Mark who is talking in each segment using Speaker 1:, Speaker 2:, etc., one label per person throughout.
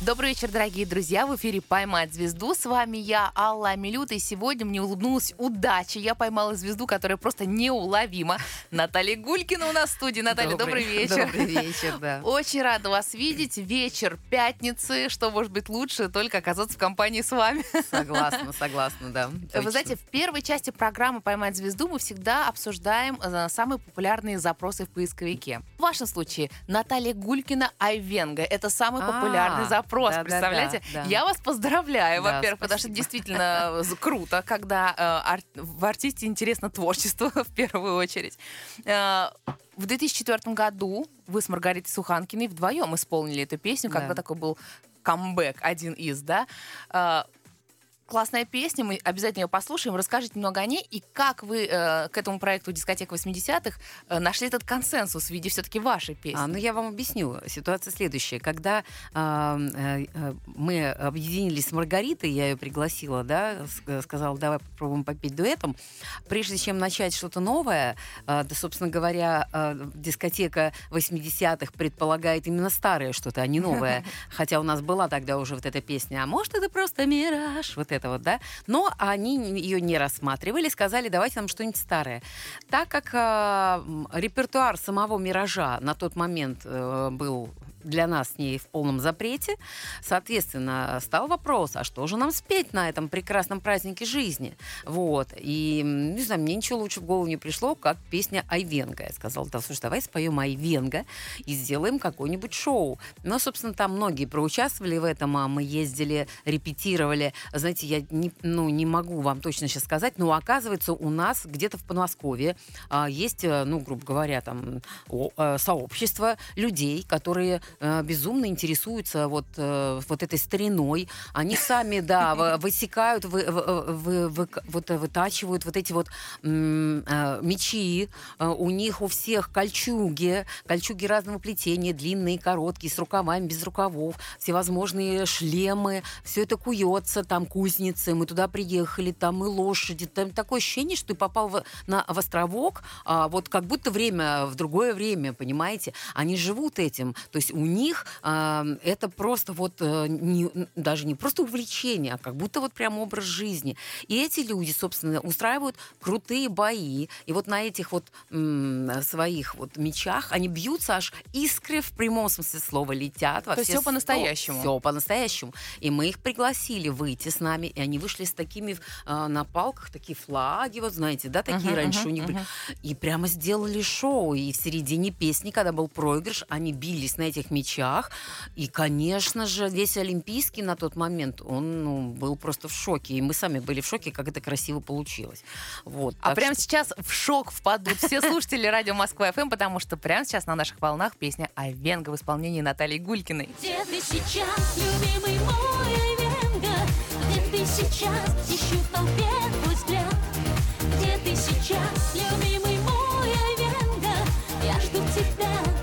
Speaker 1: Добрый вечер, дорогие друзья. В эфире «Поймать звезду». С вами я, Алла Амилюта. И сегодня мне улыбнулась удача. Я поймала звезду, которая просто неуловима. Наталья Гулькина у нас в студии. Наталья, добрый, добрый вечер.
Speaker 2: Добрый вечер, да.
Speaker 1: Очень рада вас видеть. Вечер пятницы. Что может быть лучше, только оказаться в компании с вами.
Speaker 2: Согласна, согласна, да.
Speaker 1: Точно. Вы знаете, в первой части программы «Поймать звезду» мы всегда обсуждаем э, самые популярные запросы в поисковике. В вашем случае Наталья Гулькина Айвенга. Это самый популярный запрос вопрос, да, представляете? Да, да, Я вас поздравляю, во-первых, потому что действительно круто, когда э, в артисте интересно творчество в первую очередь. Э, в 2004 году вы с Маргаритой Суханкиной вдвоем исполнили эту песню, когда такой был камбэк, один из, да. Э, классная песня, мы обязательно ее послушаем. Расскажите немного о ней и как вы э, к этому проекту дискотек 80-х э, нашли этот консенсус в виде все-таки вашей песни. А,
Speaker 2: ну, я вам объясню. Ситуация следующая. Когда э, э, мы объединились с Маргаритой, я ее пригласила, да, сказала, давай попробуем попеть дуэтом. Прежде чем начать что-то новое, э, да, собственно говоря, э, дискотека 80-х предполагает именно старое что-то, а не новое. Хотя у нас была тогда уже вот эта песня. А может, это просто мираж? Вот это это вот, да. Но они ее не рассматривали, сказали, давайте нам что-нибудь старое. Так как э, репертуар самого «Миража» на тот момент э, был для нас с ней в полном запрете. Соответственно, стал вопрос, а что же нам спеть на этом прекрасном празднике жизни? Вот. И, не знаю, мне ничего лучше в голову не пришло, как песня Айвенга. Я сказала, да, слушай, давай споем Айвенга и сделаем какое-нибудь шоу. Ну, собственно, там многие проучаствовали в этом, а мы ездили, репетировали. Знаете, я не, ну, не могу вам точно сейчас сказать, но оказывается, у нас где-то в Подмосковье а, есть, э, ну, грубо говоря, там о, э, сообщество людей, которые э, безумно интересуются вот, э, вот этой стариной. Они сами, да, высекают, вы, вы, вы, вот, вытачивают вот эти вот э, мечи. Э, у них у всех кольчуги, кольчуги разного плетения, длинные, короткие, с рукавами, без рукавов, всевозможные шлемы. Все это куется, там кузницы. Мы туда приехали, там и лошади. Там такое ощущение, что ты попал в, на, в островок, а, вот как будто время в другое время, понимаете? Они живут этим. То есть у них э, это просто вот э, не, даже не просто увлечение, а как будто вот прям образ жизни. И эти люди, собственно, устраивают крутые бои. И вот на этих вот м, своих вот мечах они бьются, аж искры в прямом смысле слова летят.
Speaker 1: Во То есть все по-настоящему.
Speaker 2: Все по-настоящему. И мы их пригласили выйти с нами, и они вышли с такими э, на палках, такие флаги, вот знаете, да, такие uh-huh, раньше uh-huh, у них были. Uh-huh. И прямо сделали шоу. И в середине песни, когда был проигрыш, они бились на этих мечах. И, конечно же, весь Олимпийский на тот момент, он ну, был просто в шоке. И мы сами были в шоке, как это красиво получилось. Вот,
Speaker 1: а прямо что... сейчас в шок впадут все слушатели радио Москва ФМ, потому что прямо сейчас на наших волнах песня Айвенга в исполнении Натальи Гулькиной.
Speaker 3: Где ты сейчас, любимый мой Айвенга? Где ты сейчас, ищу в толпе твой взгляд? Где ты сейчас, любимый мой Айвенга? Я жду тебя.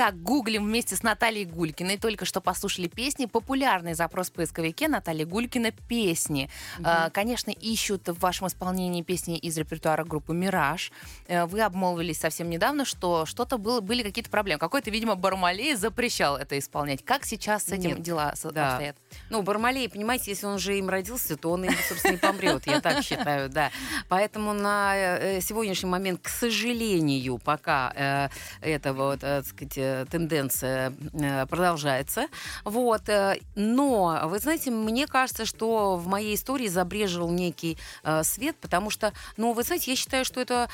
Speaker 1: Итак, гуглим вместе с Натальей Гулькиной. Только что послушали песни. Популярный запрос в поисковике Наталья Гулькина «Песни». Угу. Конечно, ищут в вашем исполнении песни из репертуара группы «Мираж». Э, вы обмолвились совсем недавно, что что-то было, были какие-то проблемы. Какой-то, видимо, Бармалей запрещал это исполнять. Как сейчас с этим Нет. дела да. обстоят?
Speaker 2: Ну, Бармалей, понимаете, если он уже им родился, то он им, собственно, и помрет. Я так считаю, да. Поэтому на э, сегодняшний момент, к сожалению, пока э, это вот, так сказать, тенденция э, продолжается. Вот. Э, но, вы знаете, мне кажется, что в моей истории забрежил некий свет, потому что, ну, вы знаете, я считаю, что это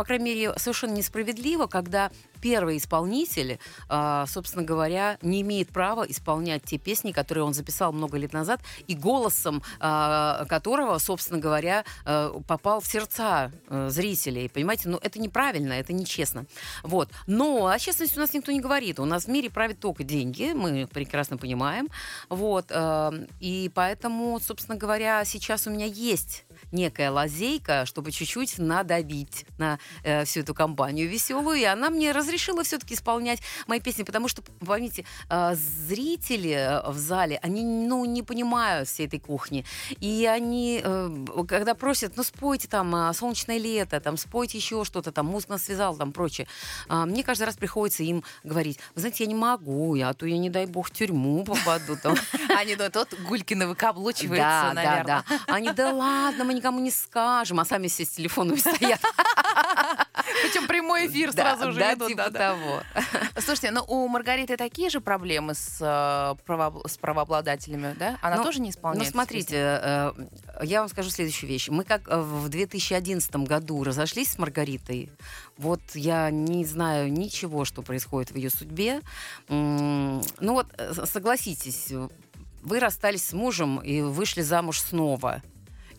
Speaker 2: по крайней мере, совершенно несправедливо, когда первый исполнитель, а, собственно говоря, не имеет права исполнять те песни, которые он записал много лет назад, и голосом а, которого, собственно говоря, а, попал в сердца зрителей. Понимаете, ну это неправильно, это нечестно. Вот. Но о честности у нас никто не говорит. У нас в мире правит только деньги, мы прекрасно понимаем. Вот. И поэтому, собственно говоря, сейчас у меня есть некая лазейка, чтобы чуть-чуть надавить на э, всю эту компанию веселую. И она мне разрешила все-таки исполнять мои песни, потому что, поймите, э, зрители э, в зале, они ну, не понимают всей этой кухни. И они, э, когда просят, ну спойте там э, «Солнечное лето», там спойте еще что-то, там «Мозг нас связал», там прочее, э, мне каждый раз приходится им говорить, вы знаете, я не могу, я, а то я, не дай бог, в тюрьму попаду. Там.
Speaker 1: Они думают, вот Гулькина выкаблучивается,
Speaker 2: Да, да,
Speaker 1: наверное.
Speaker 2: да. Они, да ладно, мы никому не скажем, а сами все с телефонами стоят.
Speaker 1: Причем прямой эфир сразу же
Speaker 2: да,
Speaker 1: идут.
Speaker 2: типа того.
Speaker 1: Слушайте, ну у Маргариты такие же проблемы с, э, правообладателями, да? Она
Speaker 2: Ну,
Speaker 1: тоже не
Speaker 2: Ну,
Speaker 1: исполняет? эти
Speaker 2: смотрите, э, я вам скажу следующую вещь. Мы как э, в 2011 году разошлись с Маргаритой, вот я не знаю ничего, что происходит в ее судьбе. Ну вот, согласитесь, вы расстались с мужем и вышли замуж снова.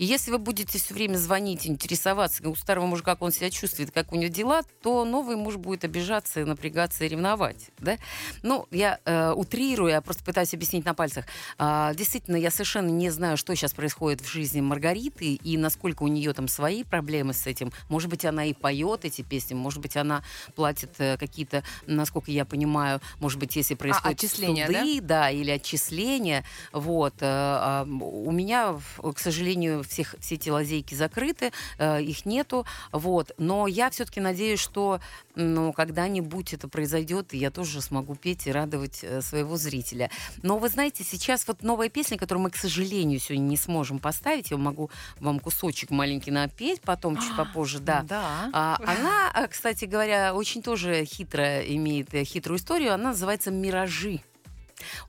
Speaker 2: И если вы будете все время звонить, интересоваться у старого мужа, как он себя чувствует, как у него дела, то новый муж будет обижаться, напрягаться и ревновать. Да? Ну, я э, утрирую, я просто пытаюсь объяснить на пальцах. А, действительно, я совершенно не знаю, что сейчас происходит в жизни Маргариты и насколько у нее там свои проблемы с этим. Может быть, она и поет эти песни, может быть, она платит э, какие-то, насколько я понимаю, может быть, если происходят
Speaker 1: отчисления,
Speaker 2: суды, да, или отчисления. Вот. э, а, У меня, к сожалению, всех, все эти лазейки закрыты, э, их нету. Вот. Но я все-таки надеюсь, что ну, когда-нибудь это произойдет, и я тоже смогу петь и радовать э, своего зрителя. Но вы знаете, сейчас вот новая песня, которую мы, к сожалению, сегодня не сможем поставить, я могу вам кусочек маленький напеть, потом чуть попозже, да.
Speaker 1: Да.
Speaker 2: А, она, а, кстати говоря, очень тоже хитро имеет э, хитрую историю. Она называется «Миражи».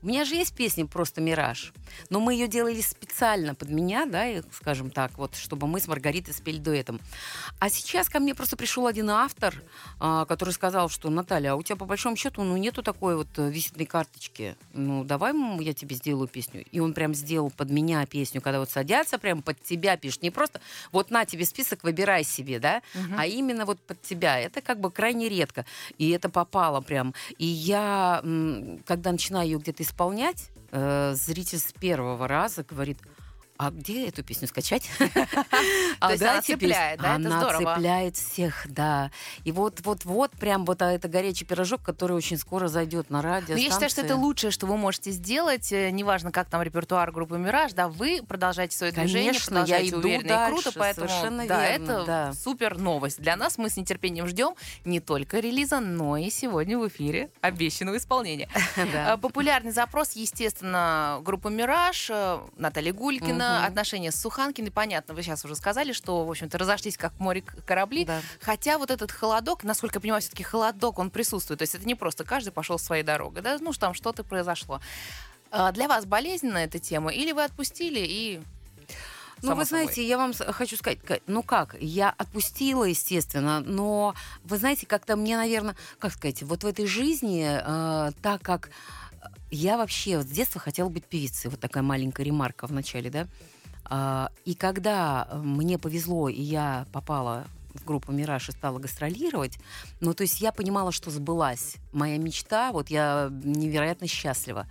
Speaker 2: У меня же есть песня просто «Мираж», но мы ее делали специально под меня, да, и, скажем так, вот, чтобы мы с Маргаритой спели дуэтом. А сейчас ко мне просто пришел один автор, а, который сказал, что Наталья, а у тебя по большому счету ну, нету такой вот э, визитной карточки. Ну, давай я тебе сделаю песню. И он прям сделал под меня песню, когда вот садятся прям под тебя пишет. Не просто вот на тебе список, выбирай себе, да, а именно вот под тебя. Это как бы крайне редко. И это попало прям. И я, когда начинаю ее где-то исполнять, э, зритель с первого раза говорит, а где эту песню скачать?
Speaker 1: То есть она цепляет, да? Это
Speaker 2: Она
Speaker 1: здорово.
Speaker 2: цепляет всех, да. И вот, вот, вот, прям вот а, это горячий пирожок, который очень скоро зайдет на радио.
Speaker 1: Но я считаю, что это лучшее, что вы можете сделать. Э, Неважно, как там репертуар группы «Мираж», да, вы продолжаете свое движение,
Speaker 2: я
Speaker 1: продолжаете
Speaker 2: иду
Speaker 1: уверенно и круто, поэтому да, это супер новость для нас. Мы с нетерпением ждем не только релиза, но и сегодня в эфире обещанного исполнения. Э, Популярный запрос, естественно, группа «Мираж», э, Наталья Гулькина,
Speaker 2: Мгм.
Speaker 1: отношения с Суханкиной. Понятно, вы сейчас уже сказали, что, в общем-то, разошлись как море корабли.
Speaker 2: Да.
Speaker 1: Хотя вот этот холодок, насколько я понимаю, все-таки холодок, он присутствует. То есть это не просто каждый пошел своей дорогой, да, ну, что там что-то произошло. А Для вас болезненна эта тема? Или вы отпустили и...
Speaker 2: Ну,
Speaker 1: само
Speaker 2: вы
Speaker 1: собой?
Speaker 2: знаете, я вам хочу сказать, Ка- ну как, я отпустила, естественно, но вы знаете, как-то мне, наверное, как сказать, вот в этой жизни, э, так как я вообще вот с детства хотела быть певицей, вот такая маленькая ремарка в начале, да, А, и когда э, мне повезло, и я попала в группу «Мираж» и стала гастролировать, ну, то есть я понимала, что сбылась моя мечта, вот я невероятно счастлива.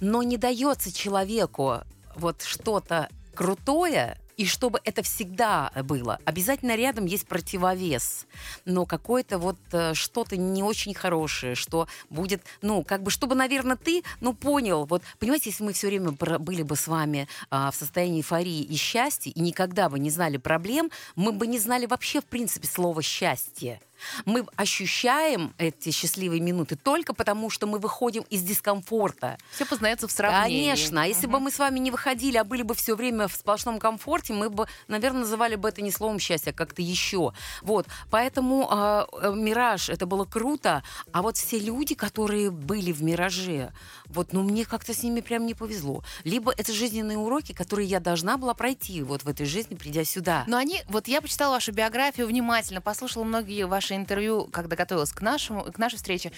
Speaker 2: Но не дается человеку вот что-то крутое, и чтобы это всегда было, обязательно рядом есть противовес. Но какое-то вот э, что-то не очень хорошее, что будет, ну, как бы, чтобы, наверное, ты, ну, понял, вот, понимаете, если мы все время были бы с вами а, в состоянии эйфории и счастья, и никогда бы не знали проблем, мы бы не знали вообще, в принципе, слова «счастье». Мы ощущаем эти счастливые минуты только потому, что мы выходим из дискомфорта.
Speaker 1: Все познается в сравнении.
Speaker 2: Конечно. А если бы мы с вами не выходили, а были бы все время в сплошном комфорте, мы бы, наверное, называли бы это не словом счастья, а как-то еще. Вот. Поэтому а, э, «Мираж» — это было круто. А вот все люди, которые были в «Мираже», вот, ну, мне как-то с ними прям не повезло. Либо это жизненные уроки, которые я должна была пройти вот в этой жизни, придя сюда.
Speaker 1: Но они, вот я почитала вашу биографию внимательно, послушала многие ваши ваше интервью, когда готовилась к, нашему, к нашей встрече.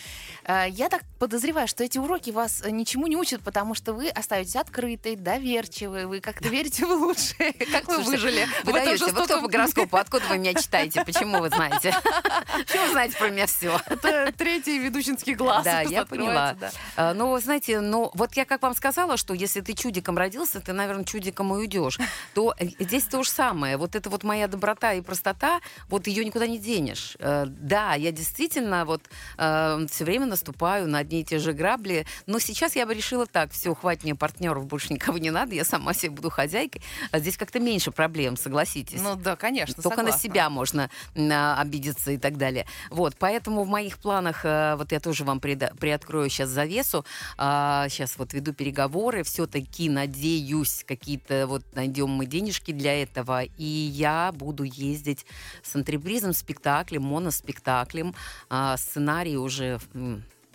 Speaker 1: Э, Я так подозреваю, что эти уроки вас э, ничему не учат, потому что вы остаетесь открытой, доверчивой, вы как-то верите в лучшее. Как вы выжили?
Speaker 2: Вы даете, вы кто по гороскопу? Откуда вы меня читаете? Почему вы знаете? Почему вы знаете про меня все?
Speaker 1: Это третий ведущинский глаз.
Speaker 2: Да, я поняла. А, Ну, знаете, ну, вот я как вам сказала, что если ты чудиком родился, ты, наверное, чудиком и уйдешь, то э, здесь то же самое. Вот это вот моя доброта и простота, вот ее никуда не денешь. Э, Да, я действительно вот все время наступаю на одни и те же грабли, но сейчас я бы решила так, все, хватит мне партнеров, больше никого не надо, я сама себе буду хозяйкой. А здесь как-то меньше проблем, согласитесь.
Speaker 1: Ну да, конечно,
Speaker 2: Только на
Speaker 1: согласна.
Speaker 2: себя можно а, обидеться и так далее. Вот, поэтому в моих планах, э, вот я тоже вам прида- приоткрою сейчас завесу, сейчас вот веду переговоры, все-таки надеюсь, какие-то вот найдем мы денежки для этого, и я буду ездить с антрепризом, спектаклем, моноспектаклем, А, сценарий уже...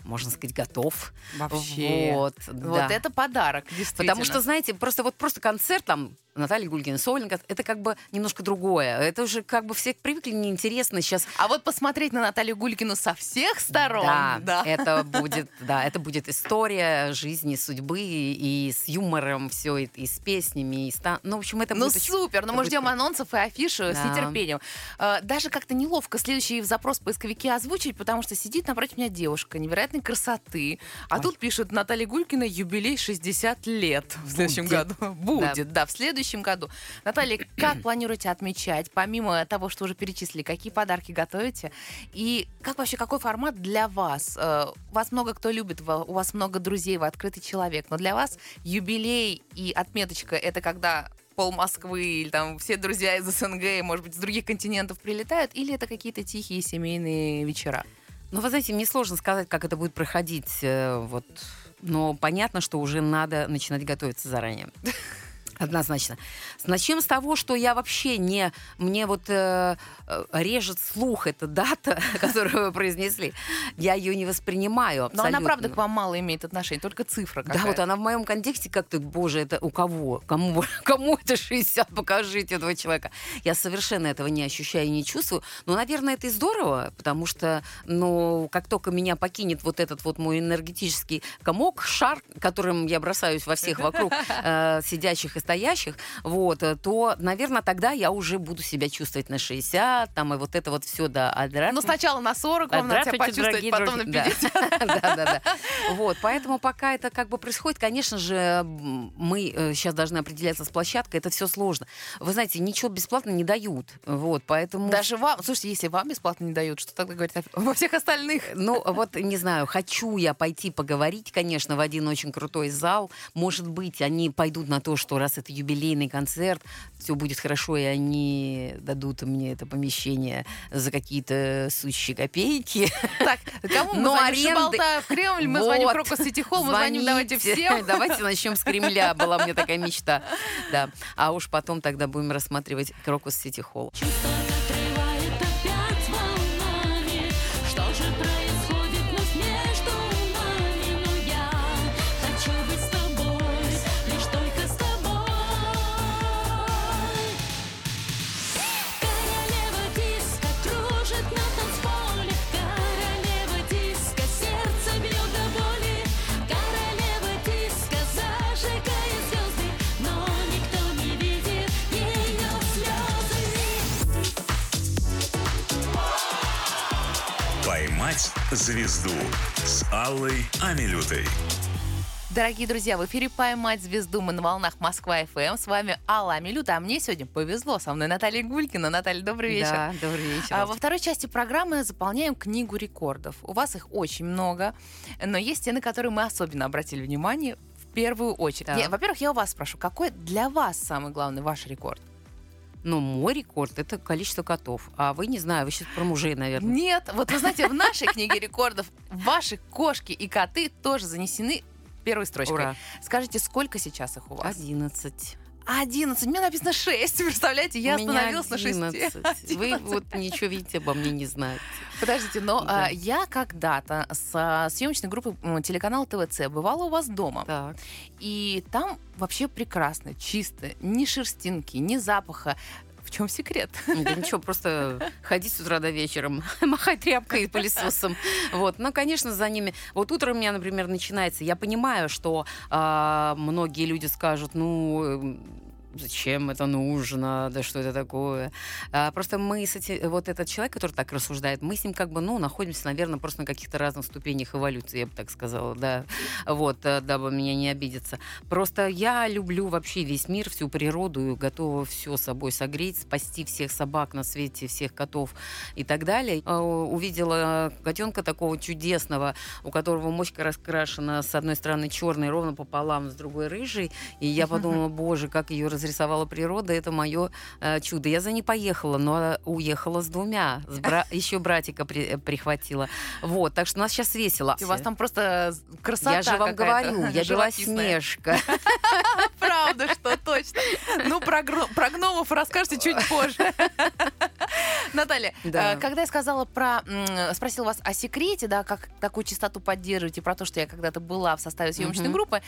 Speaker 2: можно сказать, готов.
Speaker 1: Вообще.
Speaker 2: Вот,
Speaker 1: Вот
Speaker 2: да.
Speaker 1: это подарок.
Speaker 2: Потому что, знаете, просто вот просто концерт там Натальи Гульгина, Сольников, это как бы немножко другое. Это уже как бы все привыкли, неинтересно сейчас.
Speaker 1: А вот посмотреть на Наталью Гулькину со всех сторон.
Speaker 2: Да, это будет, да, это будет история жизни, судьбы и, с юмором все, и, и с песнями, и с ну, в общем, это
Speaker 1: Ну
Speaker 2: будет очень-
Speaker 1: супер, ну мы
Speaker 2: будет
Speaker 1: ждем
Speaker 2: круто.
Speaker 1: анонсов и афишу с
Speaker 2: Да.
Speaker 1: нетерпением. А, Даже как-то неловко следующий запрос в поисковике озвучить, потому что сидит напротив меня девушка невероятной красоты, а
Speaker 2: Ой.
Speaker 1: тут пишет Наталья Гулькина юбилей 60 лет в следующем
Speaker 2: Будет.
Speaker 1: году. Будет, да. в следующем году. Наталья, как планируете отмечать, помимо того, что уже перечислили, какие подарки готовите? И как вообще, какой формат для вас? Э, Вас много кто любит, у вас много друзей, вы открытый человек, но для вас юбилей и отметочка — это когда пол Москвы или там все друзья из СНГ, может быть, с других континентов прилетают, или это какие-то тихие семейные вечера?
Speaker 2: Ну, вы знаете, мне сложно сказать, как это будет проходить. э, Вот. Но понятно, что уже надо начинать готовиться заранее. Однозначно. Начнем с того, что я вообще не... Мне вот э, э, режет слух эта дата, которую вы произнесли. Я ее не воспринимаю
Speaker 1: Но
Speaker 2: абсолютно.
Speaker 1: она, правда, к вам мало имеет отношения, только цифра
Speaker 2: Да,
Speaker 1: какая-то.
Speaker 2: вот она в моем контексте как-то, боже, это у кого? Кому, кому это 60? Покажите этого человека. Я совершенно этого не ощущаю и не чувствую. Но, наверное, это и здорово, потому что, ну, как только меня покинет вот этот вот мой энергетический комок, шар, которым я бросаюсь во всех вокруг э, сидящих и стоящих, вот, э, то, наверное, тогда я уже буду себя чувствовать на 60, там, и вот это вот все, да, а
Speaker 1: Ну, сначала на 40 вам надо себя почувствовать, потом на
Speaker 2: друзья.
Speaker 1: 50.
Speaker 2: Да, да, да. Вот, поэтому пока это как бы происходит, конечно же, мы сейчас должны определяться с площадкой, это все сложно. Вы знаете, ничего бесплатно не дают, вот, поэтому...
Speaker 1: Даже вам, слушайте, если вам бесплатно не дают, что тогда говорит во всех остальных?
Speaker 2: Ну, вот, не знаю, хочу я пойти поговорить, конечно, в один очень крутой зал. Может быть, они пойдут на то, что раз это юбилейный концерт, все будет хорошо, и они дадут мне это помещение за какие-то сущие копейки.
Speaker 1: Так, кому мы
Speaker 2: Но
Speaker 1: звоним?
Speaker 2: аренды-
Speaker 1: Шибалта в Кремль, мы звоним
Speaker 2: Вот.
Speaker 1: Крокус Сити Холл, мы звоним давайте всем.
Speaker 2: Давайте начнем с Кремля. Была у меня такая мечта. Да. А уж потом тогда будем рассматривать Крокус Сити Холл.
Speaker 4: «Поймать звезду» с Аллой Амилютой.
Speaker 1: Дорогие друзья, в эфире «Поймать звезду» мы на волнах Москва-ФМ. С вами Алла Амилюта, а мне сегодня повезло. Со мной Наталья Гулькина. Наталья, добрый вечер.
Speaker 2: Да, добрый вечер.
Speaker 1: А во второй части программы заполняем книгу рекордов. У вас их очень много, но есть те, на которые мы особенно обратили внимание в первую очередь. Я- Во-первых, я у вас спрошу, какой для вас самый главный ваш рекорд?
Speaker 2: Но мой рекорд это количество котов. А вы не знаю, вы сейчас про мужей, наверное.
Speaker 1: Нет, вот вы знаете, в нашей книге рекордов ваши кошки и коты тоже занесены первой строчкой.
Speaker 2: Ура.
Speaker 1: Скажите, сколько сейчас их у вас?
Speaker 2: Одиннадцать.
Speaker 1: 11. У меня написано 6. Представляете, я остановилась на 6.
Speaker 2: 11. Вы вот ничего, видите, обо мне не знаете.
Speaker 1: Подождите, но
Speaker 2: Да.
Speaker 1: а, я когда-то с съемочной группой м, телеканала ТВЦ бывала у вас дома.
Speaker 2: Так.
Speaker 1: И там вообще прекрасно, чисто, ни шерстинки, ни запаха. В чем секрет?
Speaker 2: Да ничего, просто ходить с утра до вечера, махать тряпкой и пылесосом. Вот. Но, конечно, за ними... Вот утро у меня, например, начинается. Я понимаю, что а, многие люди скажут, ну, зачем это нужно, да что это такое. А, просто мы с этим, вот этот человек, который так рассуждает, мы с ним как бы, ну, находимся, наверное, просто на каких-то разных ступенях эволюции, я бы так сказала, да, вот, э, дабы меня не обидеться. Просто я люблю вообще весь мир, всю природу, и готова все собой согреть, спасти всех собак на свете, всех котов и так далее. А, увидела котенка такого чудесного, у которого мочка раскрашена с одной стороны черной, ровно пополам, с другой рыжей, и я подумала, боже, как ее разрисовала природа, это мое э, чудо. Я за ней поехала, но уехала с двумя. С бра... Еще братика при... Э, прихватила. Вот, так что у нас сейчас весело.
Speaker 1: У вас там просто красота
Speaker 2: Я же вам говорю, я белоснежка.
Speaker 1: Правда, что точно. Ну, про, гномов расскажете чуть позже. Наталья, да. Э, когда я сказала про, спросила вас о секрете, да, как такую чистоту поддерживаете, про то, что я когда-то была в составе съемочной угу. группы,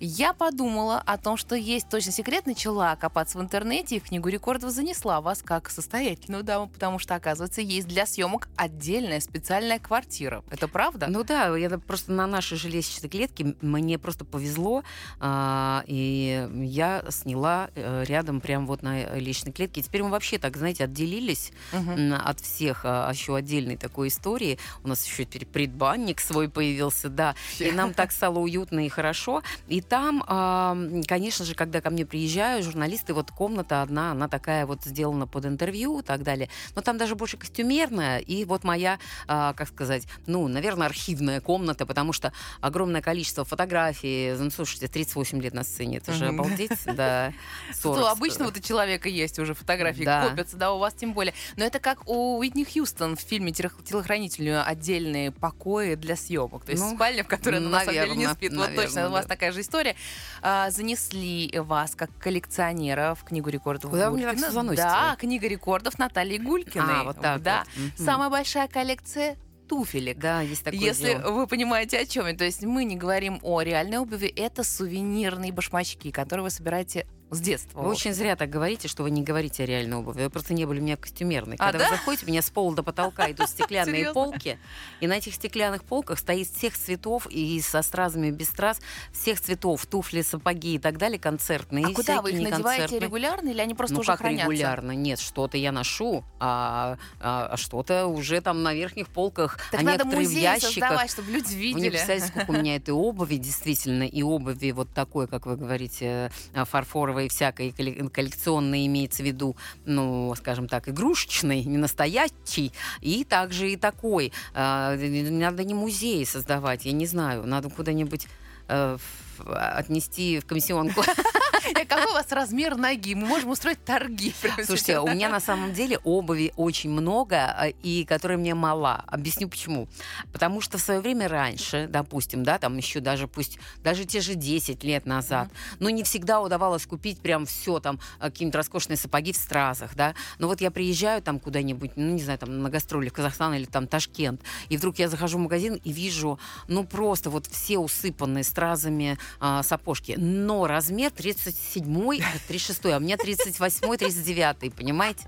Speaker 1: я подумала о том, что есть точно секрет, начала копаться в интернете и в книгу рекордов занесла вас как состоятельную даму, потому что, оказывается, есть для съемок отдельная специальная квартира. Это правда?
Speaker 2: Ну да, я просто на нашей же лестничной клетке мне просто повезло, а, и я сняла э, рядом прям вот на личной клетке. теперь мы вообще так, знаете, отделились угу. от всех а, еще отдельной такой истории. У нас еще теперь предбанник свой появился, да. И нам так стало уютно и хорошо. И там, а, конечно же, когда ко мне приезжают журналисты, вот комната одна, она такая вот сделана под интервью и так далее. Но там даже больше костюмерная. И вот моя, а, как сказать, ну, наверное, архивная комната, потому что огромное количество фотографий. Ну, слушайте, 38 лет на сцене, это же обалдеть, да.
Speaker 1: Что обычно вот у человека есть уже фотографии, копятся, да, у вас тем более. Но это как у Уитни Хьюстон в фильме «Телохранитель» отдельные покои для съемок. То есть ну, спальня, в которой она на самом деле не спит. Наверное, вот точно, да. у вас такая же история. А, занесли вас как коллекционера в Книгу рекордов
Speaker 2: Куда Гулькина. вы меня так заносите?
Speaker 1: Да, Книга рекордов Натальи Гулькиной.
Speaker 2: А, вот так
Speaker 1: Да.
Speaker 2: Вот.
Speaker 1: Самая большая коллекция туфелек.
Speaker 2: Да, есть такое
Speaker 1: Если
Speaker 2: дело.
Speaker 1: вы понимаете, о чем я. То есть мы не говорим о реальной обуви, это сувенирные башмачки, которые вы собираете с детства.
Speaker 2: Вы очень зря так говорите, что вы не говорите о реальной обуви. Вы просто не были у меня костюмерной.
Speaker 1: А,
Speaker 2: Когда
Speaker 1: да?
Speaker 2: вы заходите, у меня с пола до потолка идут стеклянные полки, и на этих стеклянных полках стоит всех цветов и со стразами, без страз, всех цветов, туфли, сапоги и так далее, концертные.
Speaker 1: А куда вы их надеваете регулярно или они просто
Speaker 2: ну,
Speaker 1: уже
Speaker 2: как
Speaker 1: хранятся?
Speaker 2: регулярно? Нет, что-то я ношу, а, а, а что-то уже там на верхних полках,
Speaker 1: так
Speaker 2: а
Speaker 1: надо
Speaker 2: некоторые в ящиках.
Speaker 1: создавать, чтобы люди видели.
Speaker 2: Вы не представляете, сколько у меня этой обуви, действительно, и обуви вот такой, как вы говорите, э, фарфоровой и всякой коллекционной имеется в виду, ну, скажем так, игрушечный, не настоящий, и также и такой. А, надо не музей создавать, я не знаю, надо куда-нибудь э, отнести в комиссионку.
Speaker 1: Какой у вас размер ноги? Мы можем устроить торги.
Speaker 2: Слушайте, у меня на самом деле обуви очень много, а, и которая мне мала. Объясню почему. Потому что в свое время раньше, допустим, да, там еще даже пусть, даже те же 10 лет назад, mm-hmm. ну, не всегда удавалось купить прям все, там, а, какие-нибудь роскошные сапоги в стразах, да. Но вот я приезжаю там куда-нибудь, ну, не знаю, там, на гастроли в Казахстан или там Ташкент, и вдруг я захожу в магазин и вижу, ну, просто вот все усыпанные стразами а, сапожки. Но размер 37-й, 36-й, а у меня 38-й, 39-й, понимаете?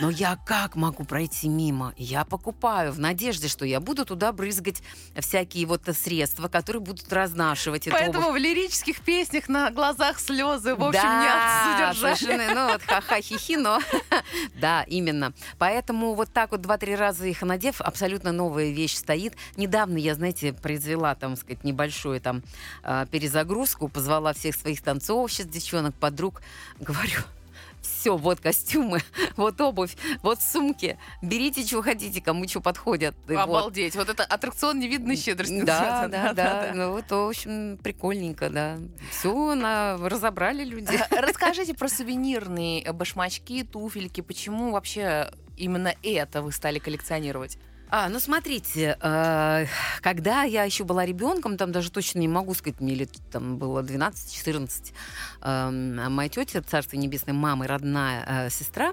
Speaker 2: Но я как могу пройти мимо? Я покупаю в надежде, что я буду туда брызгать всякие вот средства, которые будут разнашивать
Speaker 1: Поэтому
Speaker 2: эту
Speaker 1: в лирических песнях на глазах слезы, в общем,
Speaker 2: да,
Speaker 1: не совершенно.
Speaker 2: Ну вот ха-ха-хи-хи, но да, именно. Поэтому вот так вот два-три раза их надев, абсолютно новая вещь стоит. Недавно я, знаете, произвела, там, сказать, небольшую там а, перезагрузку, позвала всех своих танцовщиц, девчонок, подруг, говорю, все, вот костюмы, вот обувь, вот сумки. Берите, что хотите, кому что подходят.
Speaker 1: Обалдеть. Вот. вот это аттракцион невиданной щедрости.
Speaker 2: Да, да, да, да. Ну, вот, в общем, прикольненько, да. Все, на... разобрали люди.
Speaker 1: Расскажите про сувенирные башмачки, туфельки. Почему вообще именно это вы стали коллекционировать?
Speaker 2: А, ну смотрите, э, когда я еще была ребенком, там даже точно не могу сказать, мне лет там было 12-14, э, моя тетя, царство небесное, мама и родная э, сестра,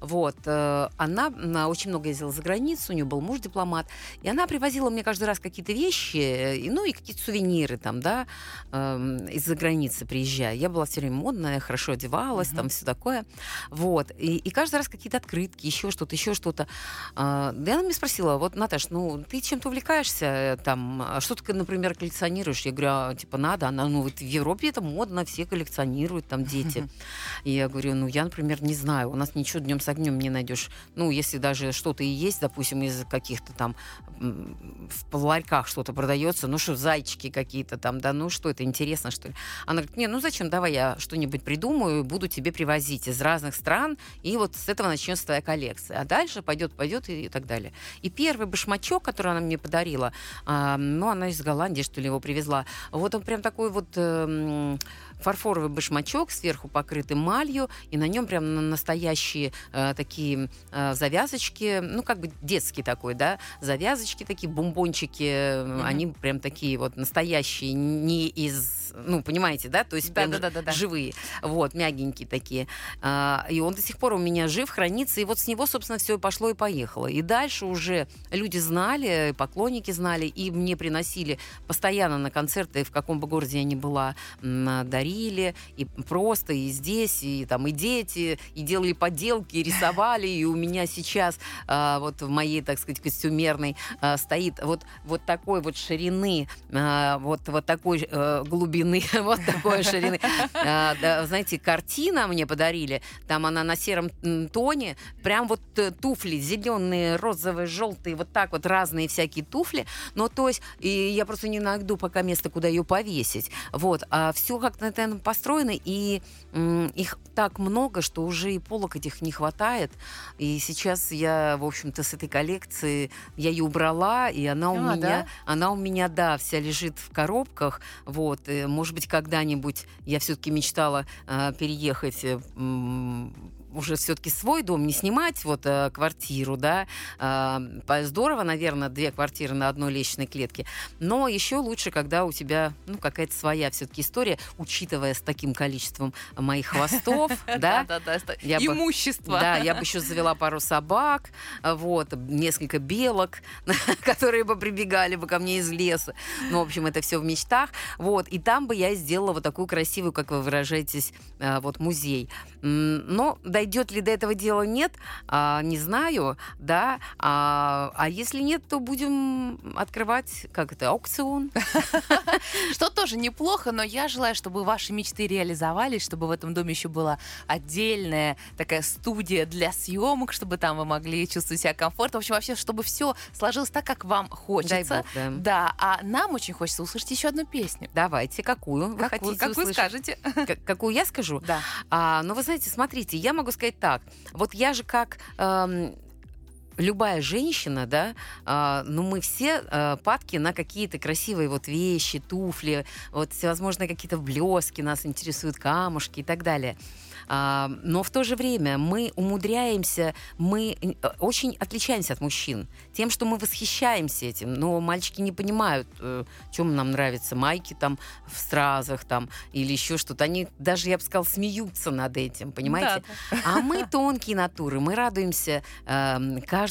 Speaker 2: Вот. э, Она, она очень много ездила за границу, у нее был муж дипломат, и она привозила мне каждый раз какие-то вещи, э, ну и какие-то сувениры там, да, эм, из-за границы приезжая. Я была все время модная, хорошо одевалась, там все такое. Вот. И, и каждый раз какие-то открытки, еще что-то, еще что-то. А, Да и она мне спросила, вот, Наташ, ну, ты чем-то увлекаешься э, там, а что ты, например, коллекционируешь? Я говорю, «А, типа, надо. Она, ну, вот в Европе это модно, все коллекционируют, там, дети. И я говорю, ну, я, например, не знаю, у нас ничего днем с огнем не найдешь. Ну, если даже что-то и есть, допустим, из каких-то там в ларьках что-то продается, ну, что, зайчики какие-то там, да, ну, что это, интересно, что ли? Она говорит, не, ну, зачем, давай я что-нибудь придумаю, буду тебе привозить из разных стран, и вот с этого начнется твоя коллекция. А дальше пойдет, пойдет и, и так далее. И первый башмачок, который она мне подарила, а, ну, она из Голландии, что ли, его привезла, вот он прям такой вот эм, фарфоровый башмачок, сверху покрытый малью, и на нем прям на- настоящие э, такие э, завязочки, ну, как бы детский такой, да, завязочки такие, бомбончики, э, они прям такие вот настоящие, не из, ну, понимаете, да, то есть прям
Speaker 1: Да-да-да-да-да.
Speaker 2: живые, вот, мягенькие такие. А, и он до сих пор у меня жив, хранится, и вот с него, собственно, все и пошло и поехало. И дальше уже люди знали, поклонники знали, и мне приносили постоянно на концерты, в каком бы городе я ни была, дарили, и просто, и здесь, и там, и дети, и делали поделки, и рисовали, и у меня сейчас а, вот в моей, так сказать, костюмерной а, стоит вот, вот такой вот ширины, а, вот, вот такой э, глубины, вот такой ширины. А, знаете, картина мне подарили, там она на сером тоне, прям вот э, туфли зеленые, розовые, желтые, вот так вот разные всякие туфли. Но то есть, и я просто не найду пока место, куда ее повесить. Вот, а все как-то на этом построено, и их так много, что уже и полок этих не хватает. И сейчас я, в общем-то, с этой коллекции, я ее убрала, и она у
Speaker 1: А,
Speaker 2: меня,
Speaker 1: да?
Speaker 2: она у меня, да, вся лежит в коробках. Вот, э, может быть, когда-нибудь я все-таки мечтала э, переехать э, уже все-таки свой дом, не снимать вот э, квартиру, да. По- здорово, наверное, две квартиры на одной лестничной клетке. Но еще лучше, когда у тебя, ну, какая-то своя все-таки история, учитывая с таким количеством моих хвостов, да.
Speaker 1: Имущество.
Speaker 2: Да, я бы еще завела пару собак, вот, несколько белок, которые бы прибегали бы ко мне из леса. Ну, в общем, это все в мечтах. Вот, и там бы я сделала вот такую красивую, как вы выражаетесь, а, вот музей. Но дойдет ли до этого дела, нет, а, не знаю, да. А, а если нет, то будем открывать, как это, аукцион.
Speaker 1: Что тоже неплохо, но я желаю, чтобы ваши мечты реализовались, чтобы в этом доме еще была отдельная такая студия для съемок, чтобы там вы могли чувствовать себя комфортно. В общем, вообще, чтобы все сложилось так, как вам хочется.
Speaker 2: Дай бог, да.
Speaker 1: Да, а нам очень хочется услышать еще одну песню.
Speaker 2: Давайте, какую вы
Speaker 1: Какую,
Speaker 2: хотите
Speaker 1: как вы
Speaker 2: услышать?
Speaker 1: скажете?
Speaker 2: К- Какую я скажу?
Speaker 1: Да.
Speaker 2: А, ну, вы знаете, смотрите, я могу сказать так. Вот я же как эм, любая женщина, да, а, ну, мы все э, падки на какие-то красивые вот вещи, туфли, вот всевозможные какие-то блески нас интересуют, камушки и так далее. А, но в то же время мы умудряемся, мы э, очень отличаемся от мужчин тем, что мы восхищаемся этим. Но мальчики не понимают, э, чем нам нравятся майки там в стразах там или еще что-то. Они даже, я бы сказала, смеются над этим, понимаете? А мы тонкие натуры, мы радуемся эм, каждому,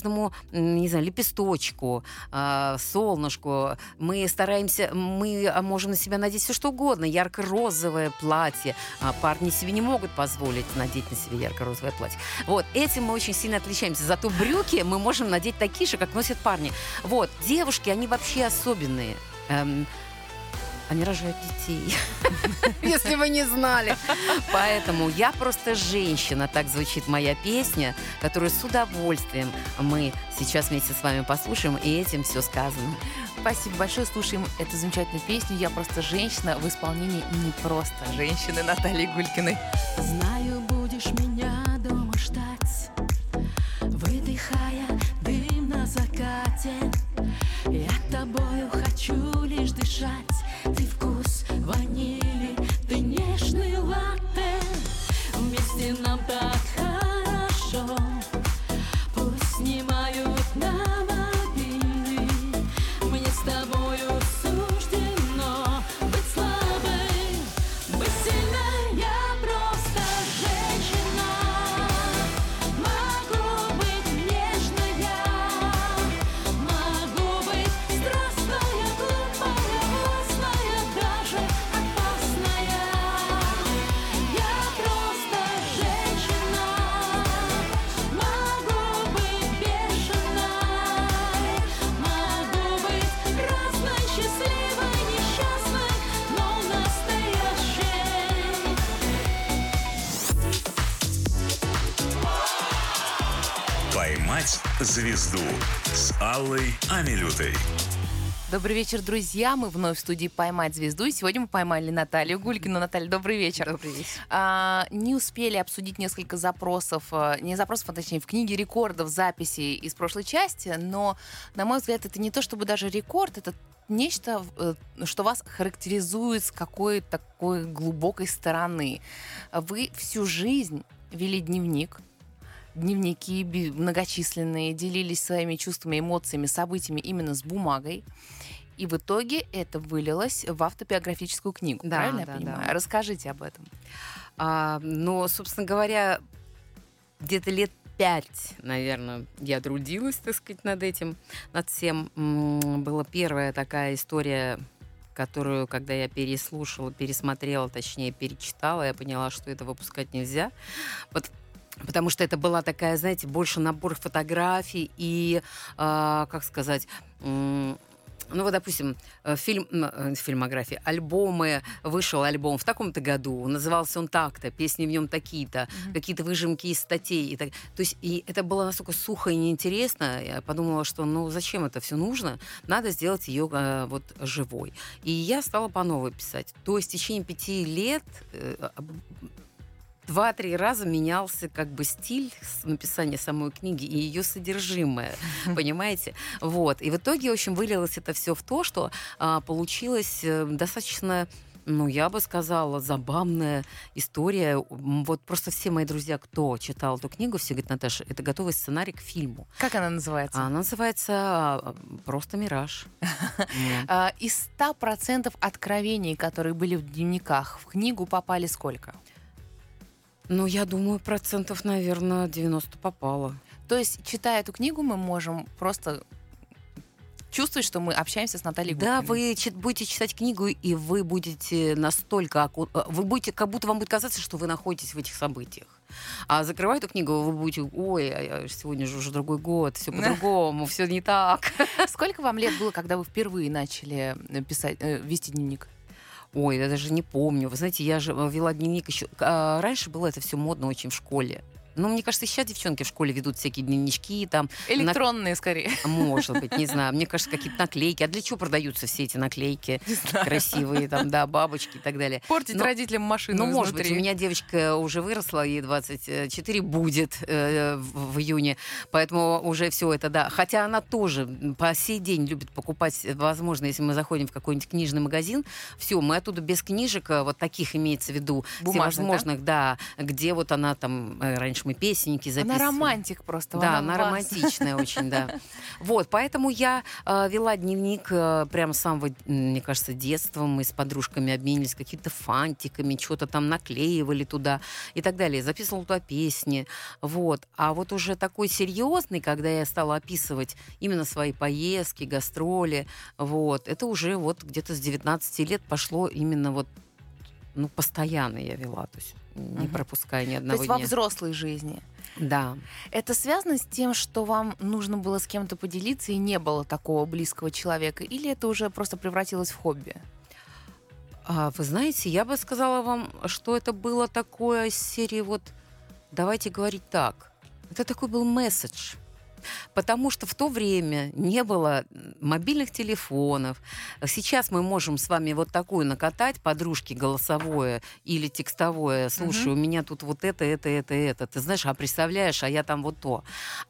Speaker 2: м, не знаю, лепесточку, э, солнышку. Мы стараемся, мы а, можем на себя надеть все что угодно, ярко-розовое платье. А парни себе не могут позволить надеть на себя ярко-розовое платье. Вот, этим мы очень сильно отличаемся. Зато брюки мы можем надеть такие же, как носят парни. Вот, девушки, они вообще особенные. Эм, они рожают детей. Если вы не знали. Поэтому я просто женщина, так звучит моя песня, которую с удовольствием мы сейчас вместе с вами послушаем, и этим все сказано.
Speaker 1: Спасибо большое. Слушаем эту замечательную песню «Я просто женщина» в исполнении не просто женщины Натальи Гулькиной.
Speaker 3: Знаю, будешь меня дома ждать, выдыхая дым на закате. Я тобою хочу лишь дышать. Вместе нам так
Speaker 4: звезду» с Аллой Амилютой.
Speaker 1: Добрый вечер, друзья. Мы вновь в студии «Поймать звезду». И сегодня мы поймали Наталью Гулькину. Наталья, добрый вечер.
Speaker 2: Добрый вечер.
Speaker 1: А, не успели обсудить несколько запросов, а, не запросов, а точнее, в книге рекордов записей из прошлой части, но, на мой взгляд, это не то чтобы даже рекорд, это нечто, э, что вас характеризует с какой-то такой глубокой стороны. Вы всю жизнь вели дневник, дневники многочисленные, делились своими чувствами, эмоциями, событиями именно с бумагой. И в итоге это вылилось в автобиографическую книгу.
Speaker 2: Да,
Speaker 1: правильно
Speaker 2: да,
Speaker 1: я понимаю?
Speaker 2: да.
Speaker 1: Расскажите об этом.
Speaker 2: А, но, собственно говоря, где-то лет пять, наверное, я трудилась, так сказать, над этим, над всем. Была первая такая история, которую, когда я переслушала, пересмотрела, точнее, перечитала, я поняла, что это выпускать нельзя. Вот Потому что это была такая, знаете, больше набор фотографий и, а, как сказать, м, ну вот, допустим, э, фильм, э, фильмография, альбомы, вышел альбом в таком-то году, назывался он так-то, песни в нем такие-то, какие-то выжимки из статей. И так. То есть и это было настолько сухо и неинтересно, я подумала, что ну зачем это все нужно, надо сделать ее э, вот живой. И я стала по новой писать. То есть в течение пяти лет э, два-три раза менялся как бы стиль написания самой книги и ее содержимое, понимаете? Вот. И в итоге, в общем, вылилось это все в то, что а, получилось э, достаточно ну, я бы сказала, забавная история. Вот просто все мои друзья, кто читал эту книгу, все говорят, Наташа, это готовый сценарий к фильму.
Speaker 1: Как она называется?
Speaker 2: Она называется а, просто «Мираж».
Speaker 1: А, из 100% откровений, которые были в дневниках, в книгу попали сколько?
Speaker 2: Ну, я думаю, процентов, наверное, 90 попало.
Speaker 1: То есть, читая эту книгу, мы можем просто чувствовать, что мы общаемся с Натальей
Speaker 2: Да, вы чит- будете читать книгу, и вы будете настолько... э, Вы будете, как будто вам будет казаться, что вы находитесь в этих событиях. А закрывая эту книгу, вы будете, ой, а сегодня же уже другой год, все по-другому, все не так.
Speaker 1: Сколько вам лет было, когда вы впервые начали э, писать, э, вести дневник?
Speaker 2: Ой, я даже не помню. Вы знаете, я же э, вела дневник еще... а, Раньше было это все модно очень в школе. Ну, мне кажется, сейчас девчонки в школе ведут всякие дневнички, там,
Speaker 1: Электронные, скорее.
Speaker 2: может быть, не знаю. Мне кажется, какие-то наклейки. А для чего продаются все эти наклейки красивые, там, да, бабочки и так далее?
Speaker 1: Портить
Speaker 2: Но-
Speaker 1: родителям машину
Speaker 2: Ну, может быть, у меня девочка уже выросла, ей 24 будет э, в, в июне, поэтому уже все это, да. Хотя она тоже по сей день любит покупать, возможно, если мы заходим в какой-нибудь книжный магазин, все, мы оттуда без книжек, э, вот таких имеется в виду,
Speaker 1: Бумажных,
Speaker 2: всевозможных, да? где вот она там, э, раньше мы песенники записывали.
Speaker 1: Она романтик просто.
Speaker 2: Да,
Speaker 1: она
Speaker 2: она романтичная очень, да. Вот, поэтому я э, вела дневник э, прямо с самого, мне кажется, детства. Мы с подружками обменились какими-то фантиками, что-то там наклеивали туда и так далее. Записывала туда песни. Вот. А вот уже такой серьезный, когда я стала описывать именно свои поездки, гастроли, вот, это уже вот где-то с 19 лет пошло именно вот ну, постоянно я вела, то есть не
Speaker 1: Мгм.
Speaker 2: пропуская ни
Speaker 1: То
Speaker 2: одного
Speaker 1: есть во
Speaker 2: дня.
Speaker 1: взрослой жизни.
Speaker 2: Да.
Speaker 1: Это связано с тем, что вам нужно было с кем-то поделиться и не было такого близкого человека? Или это уже просто превратилось в хобби?
Speaker 2: А, вы знаете, я бы сказала вам, что это было такое из серии вот давайте говорить так. Это такой был месседж. Потому что в то время не было мобильных телефонов. Сейчас мы можем с вами вот такую накатать, подружки, голосовое или текстовое. Слушай, у меня тут вот это, это, это, это. Ты знаешь, а представляешь, а я там вот то.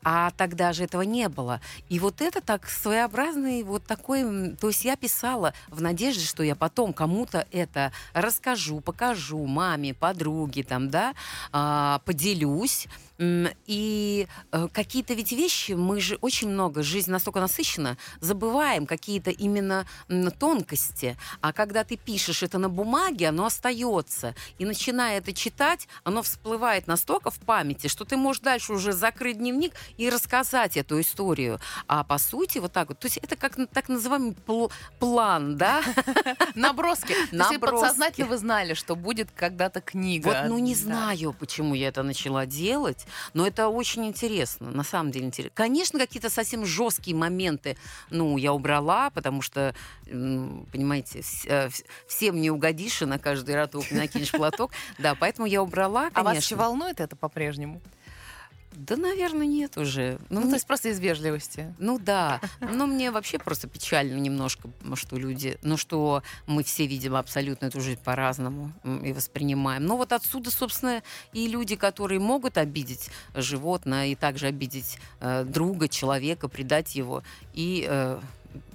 Speaker 2: А тогда же этого не было. И вот это так своеобразный вот такой... То есть я писала в надежде, что я потом кому-то это расскажу, покажу маме, подруге, там, да, а, поделюсь. И э, какие-то ведь вещи, мы же очень много, жизнь настолько насыщена, забываем какие-то именно тонкости. А когда ты пишешь это на бумаге, оно остается. И начиная это читать, оно всплывает настолько в памяти, что ты можешь дальше уже закрыть дневник и рассказать эту историю. А по сути, вот так вот. То есть это как так называемый пл- план, да?
Speaker 1: Наброски.
Speaker 2: Наброски.
Speaker 1: подсознательно вы знали, что будет когда-то книга.
Speaker 2: Вот, ну не знаю, почему я это начала делать, но это очень интересно, на самом деле интересно. Конечно, какие-то совсем жесткие моменты, ну, я убрала, потому что, понимаете, э, вс- всем не угодишь, и на каждый роток накинешь платок. Да, поэтому я убрала,
Speaker 1: А вас еще
Speaker 2: конечно.
Speaker 1: волнует это по-прежнему?
Speaker 2: Да, наверное, нет уже.
Speaker 1: Ну,
Speaker 2: мне-
Speaker 1: то есть просто из вежливости.
Speaker 2: Ну да, но мне вообще просто печально немножко, что люди, ну что мы все видим абсолютно эту жизнь по-разному и воспринимаем. Но вот отсюда, собственно, и люди, которые могут обидеть животное и также обидеть э, друга, человека, предать его и э,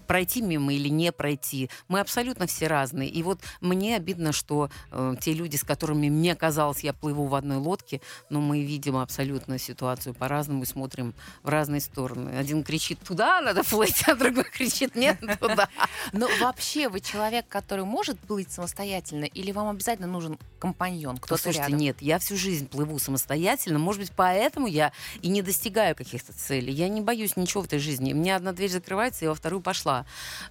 Speaker 2: пройти мимо или не пройти. Мы абсолютно все разные. И вот мне обидно, что э, те люди, с которыми мне казалось, я плыву в одной лодке, но мы видим абсолютно ситуацию по-разному и смотрим в разные стороны. Один кричит туда надо плыть, а другой кричит нет туда.
Speaker 1: Но вообще вы человек, который может плыть самостоятельно, или вам обязательно нужен компаньон, кто-то
Speaker 2: Слушайте,
Speaker 1: рядом?
Speaker 2: нет, я всю жизнь плыву самостоятельно. Может быть, поэтому я и не достигаю каких-то целей. Я не боюсь ничего в этой жизни. У меня одна дверь закрывается, я во вторую пошла.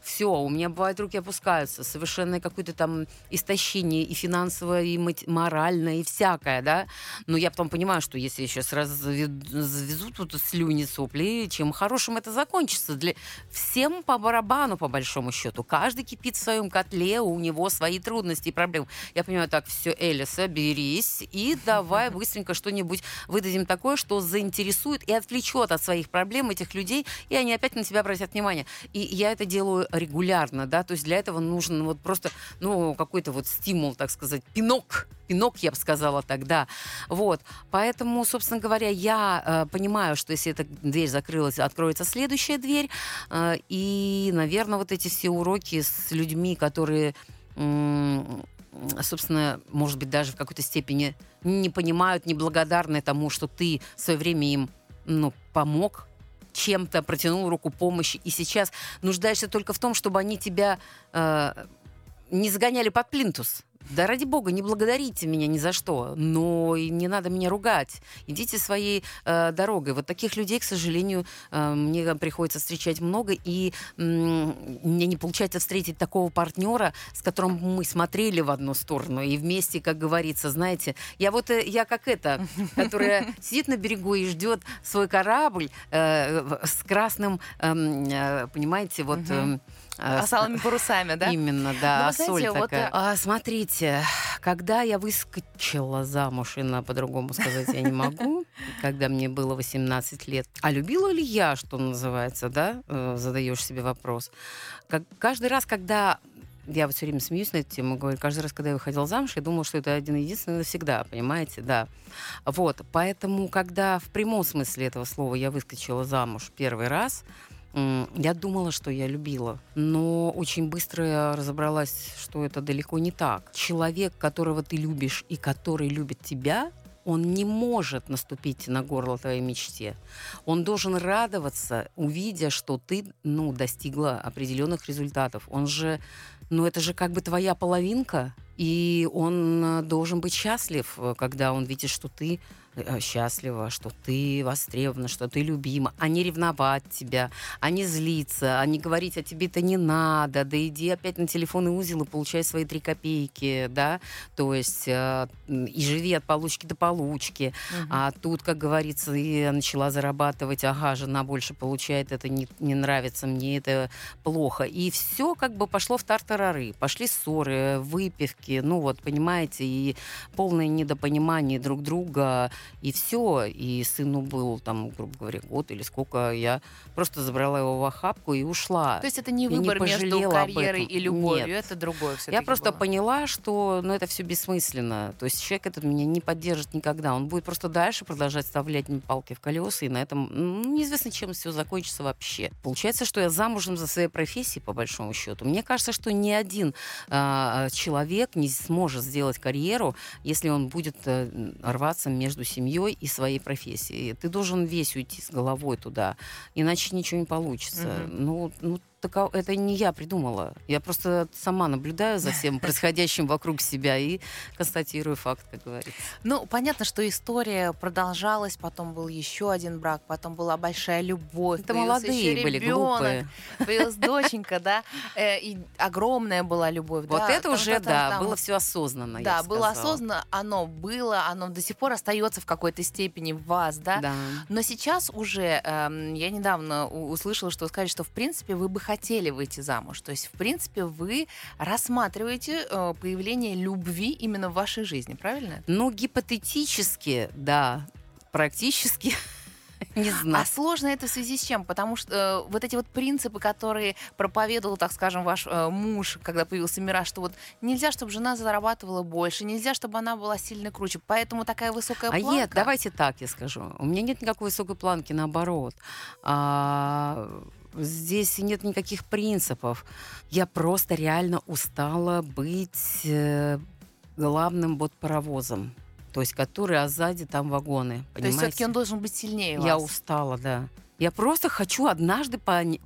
Speaker 2: Все, у меня бывает руки опускаются. Совершенно какое-то там истощение и финансовое, и моральное, и всякое, да. Но я потом понимаю, что если я сейчас завезу тут слюни, сопли, чем хорошим это закончится. Для... Всем по барабану, по большому счету. Каждый кипит в своем котле, у него свои трудности и проблемы. Я понимаю, так, все, Эля, соберись и давай быстренько что-нибудь выдадим такое, что заинтересует и отвлечет от своих проблем этих людей, и они опять на тебя обратят внимание. И я это делаю регулярно, да, то есть для этого нужен вот просто, ну, какой-то вот стимул, так сказать, пинок, пинок, я бы сказала тогда. Вот, поэтому, собственно говоря, я э, понимаю, что если эта дверь закрылась, откроется следующая дверь, э, и, наверное, вот эти все уроки с людьми, которые м, собственно, может быть, даже в какой-то степени не понимают, неблагодарны тому, что ты в свое время им ну, помог чем-то, протянул руку помощи, и сейчас нуждаешься только в том, чтобы они тебя э, не загоняли под плинтус. Да ради бога, не благодарите меня ни за что, но и не надо меня ругать. Идите своей э, дорогой. Вот таких людей, к сожалению, э, мне приходится встречать много, и м, мне не получается встретить такого партнера, с которым мы смотрели в одну сторону и вместе, как говорится, знаете, я вот э, я как это, которая сидит на берегу и ждет свой корабль э, с красным, эм, э, понимаете, вот. э,
Speaker 1: А
Speaker 2: с-
Speaker 1: салыми парусами, да?
Speaker 2: Именно,
Speaker 1: Ну,
Speaker 2: да,
Speaker 1: знаете,
Speaker 2: соль
Speaker 1: вот,
Speaker 2: такая.
Speaker 1: э,
Speaker 2: А, смотрите, когда я выскочила замуж, и на по-другому сказать я не могу, когда мне было 18 лет, а любила ли я, что называется, да, э, задаешь себе вопрос. Как, каждый раз, когда я вот все время смеюсь на эту тему, говорю, каждый раз, когда я выходила замуж, я думала, что это один единственный навсегда, понимаете, да. Вот, поэтому, когда в прямом смысле этого слова я выскочила замуж первый раз, Я думала, что я любила, но очень быстро я разобралась, что это далеко не так. Человек, которого ты любишь и который любит тебя, он не может наступить на горло твоей мечте. Он должен радоваться, увидя, что ты, ну, достигла определенных результатов. Он же, ну, это же как бы твоя половинка, и он э, должен быть счастлив, э, когда он видит, что ты счастлива, что ты востребована, что ты любима, а не ревновать тебя, а не злиться, а не говорить, а тебе это не надо, да иди опять на телефонный узел и получай свои три копейки, да, то есть э, и живи от получки до получки,
Speaker 1: Мгм.
Speaker 2: а тут, как говорится, я начала зарабатывать, ага, жена больше получает, это не, не нравится мне, это плохо. И все как бы пошло в тартарары. Пошли ссоры, выпивки, ну вот, понимаете, и полное недопонимание друг друга, и все. И сыну был там, грубо говоря, год или сколько, я просто забрала его в охапку и ушла.
Speaker 1: То есть это не
Speaker 2: Я не
Speaker 1: выбор между карьерой и любовью,
Speaker 2: Нет.
Speaker 1: это другое все
Speaker 2: Я просто поняла, что ну, это все бессмысленно. То есть человек этот меня не поддержит никогда. Он будет просто дальше продолжать вставлять мне палки в колеса, и на этом ну, неизвестно, чем все закончится вообще. Получается, что я замужем за своей профессией, по большому счету. Мне кажется, что ни один а, человек не сможет сделать карьеру, если он будет э, рваться между семьей и своей профессией. Ты должен весь уйти с головой туда, иначе ничего не получится.
Speaker 1: Мгм.
Speaker 2: Ну, ну тако- это не я придумала. Я просто сама наблюдаю за всем происходящим вокруг себя и констатирую факт, как говорится.
Speaker 1: Ну, понятно, что история продолжалась, потом был еще один брак, потом была большая любовь.
Speaker 2: Это молодые были,
Speaker 1: ребенок,
Speaker 2: глупые.
Speaker 1: Появилась доченька, да, э, и огромная была любовь.
Speaker 2: Вот
Speaker 1: да,
Speaker 2: это
Speaker 1: там,
Speaker 2: уже,
Speaker 1: там,
Speaker 2: да,
Speaker 1: там,
Speaker 2: было все осознанно,
Speaker 1: Да,
Speaker 2: бы
Speaker 1: было осознанно, оно было, оно до сих пор остается в какой-то степени в вас, да.
Speaker 2: Да.
Speaker 1: Но сейчас уже, эм, я недавно услышала, что вы сказали, что в принципе вы бы хотели выйти замуж. То есть, в принципе, вы рассматриваете э, появление любви именно в вашей жизни, правильно?
Speaker 2: Ну, гипотетически, да, практически Не знаю.
Speaker 1: А сложно это в связи с чем? Потому что э, вот эти вот принципы, которые проповедовал, так скажем, ваш э, муж, когда появился Мираж, что вот нельзя, чтобы жена зарабатывала больше, нельзя, чтобы она была сильно круче, поэтому такая высокая
Speaker 2: А
Speaker 1: планка.
Speaker 2: нет, давайте так я скажу. У меня нет никакой высокой планки, наоборот. А, здесь нет никаких принципов. Я просто реально устала быть э, главным вот паровозом. То есть, который, а сзади там вагоны.
Speaker 1: То есть все-таки
Speaker 2: Понимаете?
Speaker 1: он должен быть сильнее
Speaker 2: Я
Speaker 1: вас.
Speaker 2: устала, да. Я просто хочу однажды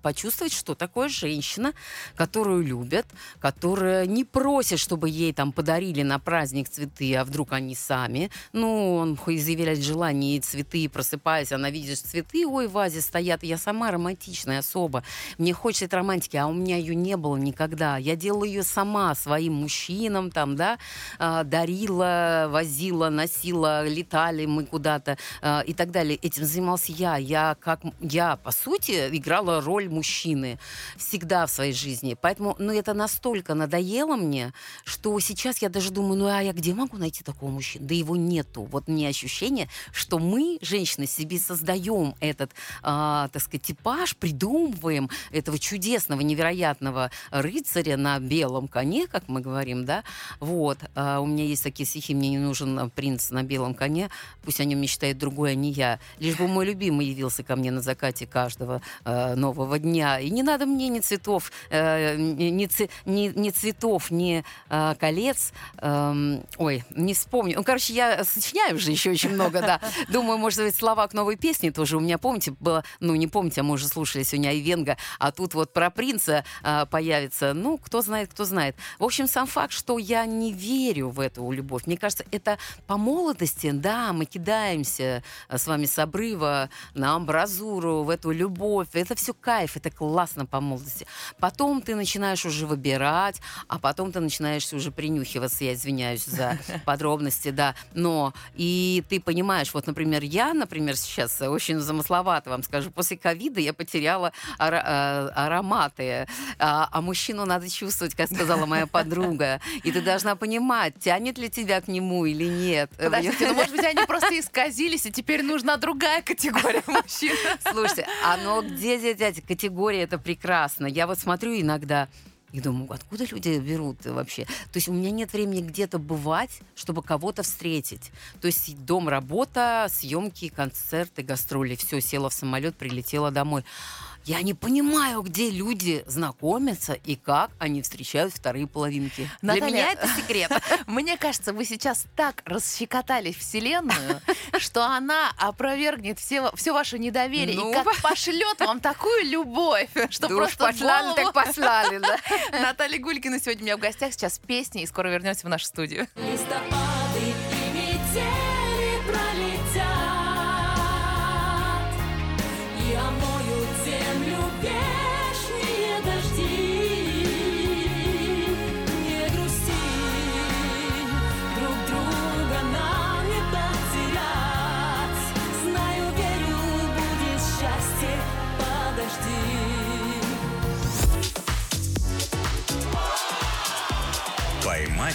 Speaker 2: почувствовать, что такое женщина, которую любят, которая не просит, чтобы ей там подарили на праздник цветы, а вдруг они сами. Ну, он изъявляет желание и цветы, просыпаясь, она видит цветы, ой, в вазе стоят. Я сама романтичная особа. Мне хочется этой романтики, а у меня ее не было никогда. Я делала ее сама своим мужчинам, там, да, а, дарила, возила, носила, летали мы куда-то а, и так далее. Этим занимался я. Я, как, я, по сути, играла роль мужчины всегда в своей жизни. Поэтому, ну, это настолько надоело мне, что сейчас я даже думаю, ну, а я где могу найти такого мужчину? Да его нету. Вот мне ощущение, что мы, женщины, себе создаем этот, а, так сказать, типаж, придумываем этого чудесного, невероятного рыцаря на белом коне, как мы говорим, да, вот. А у меня есть такие стихи, мне не нужен принц на белом коне, пусть о нем мечтает другой, а не я. Лишь бы мой любимый явился ко мне на закате каждого э, нового дня. И не надо мне ни цветов, э, ни, ни ци- ни- ни цветов, ни э, колец. Эм, ой, не вспомню. Ну, короче, я сочиняю уже еще очень много, да. Думаю, может быть, слова к новой песне тоже. У меня, помните, было, ну, не помните, а мы уже слушали сегодня Айвенга, а тут вот про принца э, появится. Ну, кто знает, кто знает. В общем, сам факт, что я не верю в эту любовь. Мне кажется, это по молодости, да, мы кидаемся э, с вами с обрыва на амбразуру, в эту любовь. Это все кайф, это классно по молодости. Потом ты начинаешь уже выбирать, а потом ты начинаешь уже принюхиваться, я извиняюсь за подробности, да. Но и ты понимаешь, вот, например, я, например, сейчас очень замысловато вам скажу, после ковида я потеряла ара- э, ароматы, а, а мужчину надо чувствовать, как сказала моя подруга. И ты должна понимать, тянет ли тебя к нему или нет.
Speaker 1: Подождите, ну, может быть, они просто исказились, и теперь нужна другая категория мужчин.
Speaker 2: Слушайте, а ну где здесь эти категории, это прекрасно. Я вот смотрю иногда и думаю, откуда люди берут вообще? То есть у меня нет времени где-то бывать, чтобы кого-то встретить. То есть дом, работа, съемки, концерты, гастроли. Все, села в самолет, прилетела домой. Я не понимаю, где люди знакомятся и как они встречают вторые половинки. Для
Speaker 1: Наталья,
Speaker 2: меня это секрет.
Speaker 1: Мне кажется, вы сейчас так расщекотали Вселенную, что она опровергнет все, все ваше недоверие
Speaker 2: Ну.
Speaker 1: и как пошлет вам такую любовь, что
Speaker 2: Да
Speaker 1: просто
Speaker 2: послали,
Speaker 1: голову-
Speaker 2: так послали, да.
Speaker 1: Наталья Гулькина сегодня у меня в гостях. Сейчас песни, и скоро вернемся в нашу студию.
Speaker 3: Листопады и метели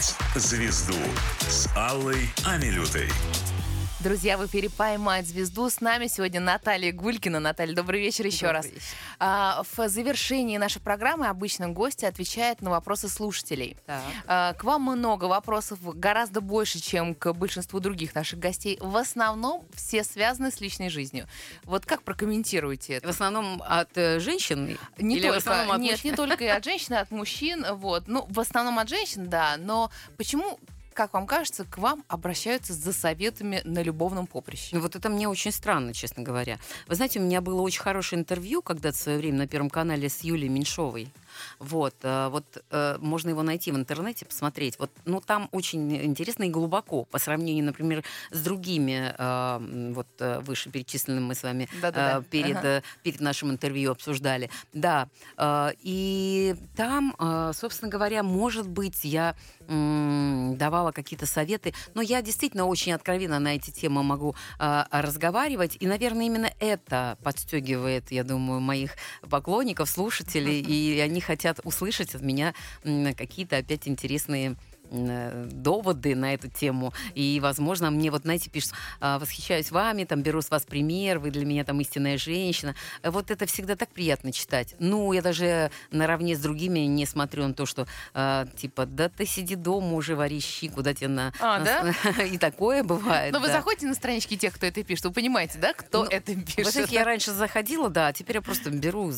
Speaker 4: «Поймать звезду» с Аллой Амилютой.
Speaker 1: Друзья, в эфире «Поймать звезду». С нами сегодня Наталья Гулькина. Наталья, добрый вечер еще
Speaker 2: Добрый
Speaker 1: раз.
Speaker 2: вечер.
Speaker 1: А, в завершении нашей программы обычно гости отвечают на вопросы слушателей.
Speaker 2: Так.
Speaker 1: А, К вам много вопросов, гораздо больше, чем к большинству других наших гостей. В основном все связаны с личной жизнью. Вот как прокомментируете это?
Speaker 2: В основном от э, женщин?
Speaker 1: Не
Speaker 2: Или в
Speaker 1: только,
Speaker 2: основном от
Speaker 1: нет,
Speaker 2: мужчин?
Speaker 1: не только и от женщин, и от мужчин, вот. Ну, в основном от женщин, да. Но почему, как вам кажется, к вам обращаются за советами на любовном поприще?
Speaker 2: Ну, вот это мне очень странно, честно говоря. Вы знаете, у меня было очень хорошее интервью когда-то в свое время на Первом канале с Юлией Меньшовой. Вот, э, вот э, можно его найти в интернете, посмотреть. Вот, ну, там очень интересно и глубоко по сравнению, например, с другими, м, вот э, вышеперечисленными мы с вами
Speaker 1: Да-да-да.
Speaker 2: э, перед,
Speaker 1: Ага.
Speaker 2: перед нашим интервью обсуждали. Да, э, и там, собственно говоря, может быть, я давала какие-то советы, но я действительно очень откровенно на эти темы могу разговаривать, и, наверное, именно это подстегивает, я думаю, моих поклонников, слушателей, и они хотят услышать от меня какие-то опять интересные доводы на эту тему. И, возможно, мне вот, знаете, пишут, «А, восхищаюсь вами, там, беру с вас пример, вы для меня там истинная женщина. Вот это всегда так приятно читать. Ну, я даже наравне с другими не смотрю на то, что, э, типа, да ты сиди дома уже, вари щи, куда тебе на...
Speaker 1: А, да?
Speaker 2: И такое бывает,
Speaker 1: Но вы заходите на странички тех, кто это пишет, вы понимаете, да, кто
Speaker 2: Ну,
Speaker 1: это пишет?
Speaker 2: знаете, я раньше заходила, да, а теперь я просто беру,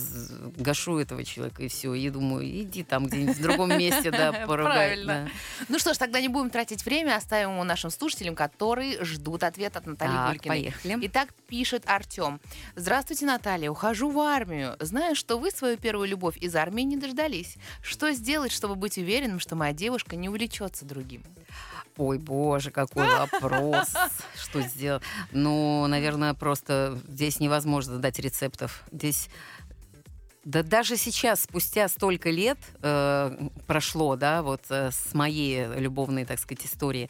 Speaker 2: гашу этого человека и все. И думаю, иди там где-нибудь в другом месте, да, поругай.
Speaker 1: Правильно. Ну что ж, тогда не будем тратить время, оставим его нашим слушателям, которые ждут ответ от Натальи
Speaker 2: Так,
Speaker 1: Гулькиной.
Speaker 2: поехали.
Speaker 1: Итак, пишет Артем. Здравствуйте, Наталья. Ухожу в армию. Знаю, что вы свою первую любовь из армии не дождались. Что сделать, чтобы быть уверенным, что моя девушка не увлечется другим?
Speaker 2: Ой, боже, какой вопрос. Что сделать? Ну, наверное, просто здесь невозможно дать рецептов. Здесь да даже сейчас, спустя столько лет э, прошло, да, вот э, с моей любовной, так сказать, истории.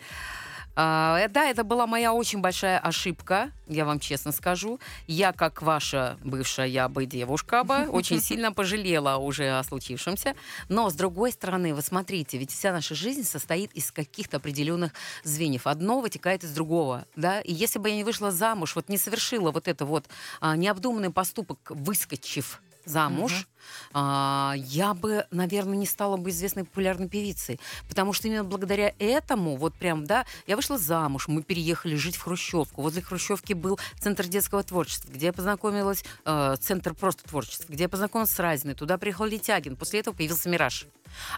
Speaker 2: Э, да, это была моя очень большая ошибка, я вам честно скажу. Я, как ваша бывшая я бы девушка бы, очень сильно пожалела уже о случившемся. Но, с другой стороны, вы смотрите, ведь вся наша жизнь состоит из каких-то определенных звеньев. Одно вытекает из другого, да. И если бы я не вышла замуж, вот не совершила вот это вот а, необдуманный поступок, выскочив замуж, а, я бы, наверное, не стала бы известной популярной певицей. Потому что именно благодаря этому, вот прям, да, я вышла замуж, мы переехали жить в Хрущевку. Возле Хрущевки был Центр детского творчества, где я познакомилась, э, Центр просто творчества, где я познакомилась с Разиной, туда приехал Летягин, после этого появился Мираж.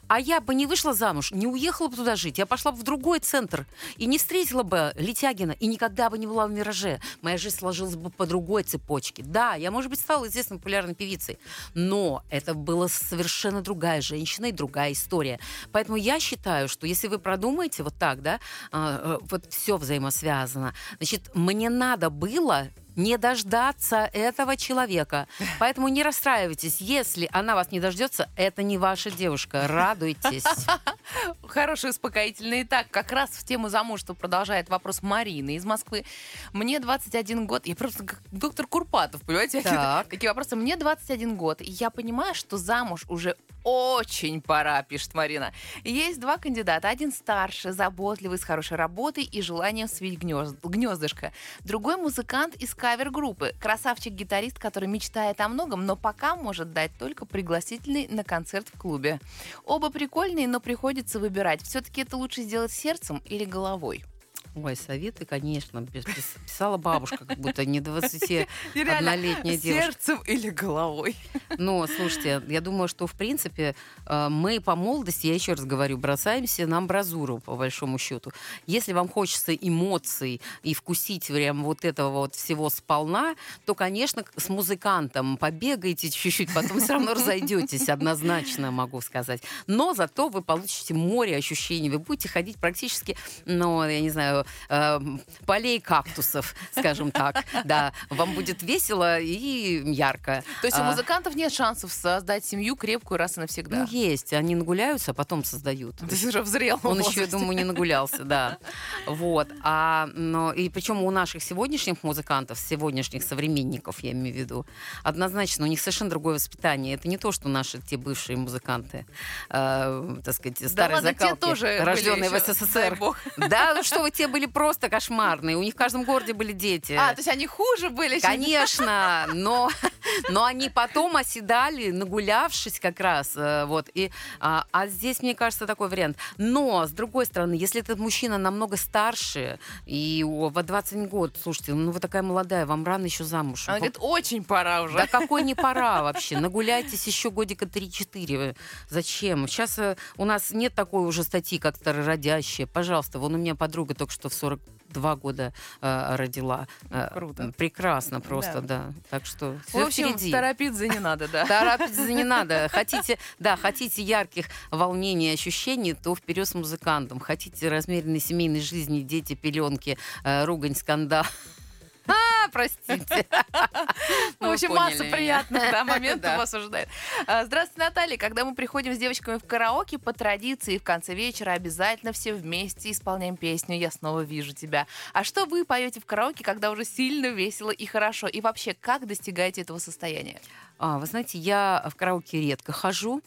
Speaker 2: А я бы не вышла замуж, не уехала бы туда жить, я пошла бы в другой центр и не встретила бы Летягина, и никогда бы не была в «Мираже». Моя жизнь сложилась бы по другой цепочке. Да, я, может быть, стала известной популярной певицей, но это была совершенно другая женщина и другая история. Поэтому я считаю, что если вы продумаете вот так, да, а, э, вот все взаимосвязано, значит, мне надо было не дождаться этого человека. Поэтому не расстраивайтесь. Если она вас не дождется, это не ваша девушка. Радуйтесь.
Speaker 1: Хороший успокоительный. Итак, как раз в тему замужества продолжает вопрос Марины из Москвы. Мне 21 год. Я просто как доктор Курпатов, понимаете?
Speaker 2: Так.
Speaker 1: Такие вопросы. Мне 21 год. И я понимаю, что замуж уже очень пора, пишет Марина. Есть два кандидата. Один старше, заботливый, с хорошей работой и желанием свить гнезд- гнездышко. Другой музыкант из кавер-группы. Красавчик-гитарист, который мечтает о многом, но пока может дать только пригласительный на концерт в клубе. Оба прикольные, но приходится выбирать. Все-таки это лучше сделать сердцем или головой.
Speaker 2: Ой, советы, конечно, пис- пис- писала бабушка, как будто не 21-летняя девушка.
Speaker 1: сердцем или головой.
Speaker 2: Но, слушайте, я думаю, что, в принципе, э, мы по молодости, я еще раз говорю, бросаемся на амбразуру, по большому счету. Если вам хочется эмоций и вкусить прям вот этого вот всего сполна, то, конечно, с музыкантом побегаете чуть-чуть, потом все равно разойдетесь, однозначно могу сказать. Но зато вы получите море ощущений. Вы будете ходить практически, ну, я не знаю, э, полей кактусов, скажем так. Да, вам будет весело и ярко.
Speaker 1: То есть у
Speaker 2: А,
Speaker 1: музыкантов нет шансов создать семью крепкую раз и навсегда.
Speaker 2: Ну, есть. Они нагуляются, а потом создают.
Speaker 1: Ты уже в зрелом
Speaker 2: Он еще, я думаю, не нагулялся, да. Вот. А, но, и причем у наших сегодняшних музыкантов, сегодняшних современников, я имею в виду, однозначно у них совершенно другое воспитание. Это не то, что наши те бывшие музыканты, э, так сказать,
Speaker 1: Да
Speaker 2: старые
Speaker 1: ладно, те
Speaker 2: закалки,
Speaker 1: тоже были
Speaker 2: рожденные в СССР. Да, что вы, те были просто кошмарные. У них в каждом городе были дети.
Speaker 1: А, то есть они хуже были?
Speaker 2: Конечно, но, но они потом оседали, нагулявшись как раз. э, Вот, и, а, а здесь, мне кажется, такой вариант. Но, с другой стороны, если этот мужчина намного старше, и о, во 21 год, слушайте, ну вы такая молодая, вам рано еще замуж.
Speaker 1: Она говорит, очень пора уже.
Speaker 2: Да какой не пора вообще? Нагуляйтесь еще годика 3-4. Зачем? Сейчас э, у нас нет такой уже статьи, как старородящие. Пожалуйста, вон у меня подруга только что в 42 года э, родила. Э,
Speaker 1: Круто.
Speaker 2: Прекрасно просто, да. Так что
Speaker 1: В
Speaker 2: все
Speaker 1: общем,
Speaker 2: впереди.
Speaker 1: торопиться не надо, да.
Speaker 2: Торопиться не надо. Хотите, да, хотите ярких волнений и ощущений, то вперед с музыкантом. Хотите размеренной семейной жизни, дети, пеленки, э, ругань, скандал. Простите.
Speaker 1: В
Speaker 2: Ну, вы
Speaker 1: общем, масса приятных моментов вас ожидает. А, Здравствуйте, Наталья. Когда мы приходим с девочками в караоке, по традиции в конце вечера обязательно все вместе исполняем песню «Я снова вижу тебя». А что вы поете в караоке, когда уже сильно весело и хорошо? И вообще, как достигаете этого состояния?
Speaker 2: А, вы знаете, я в караоке редко хожу.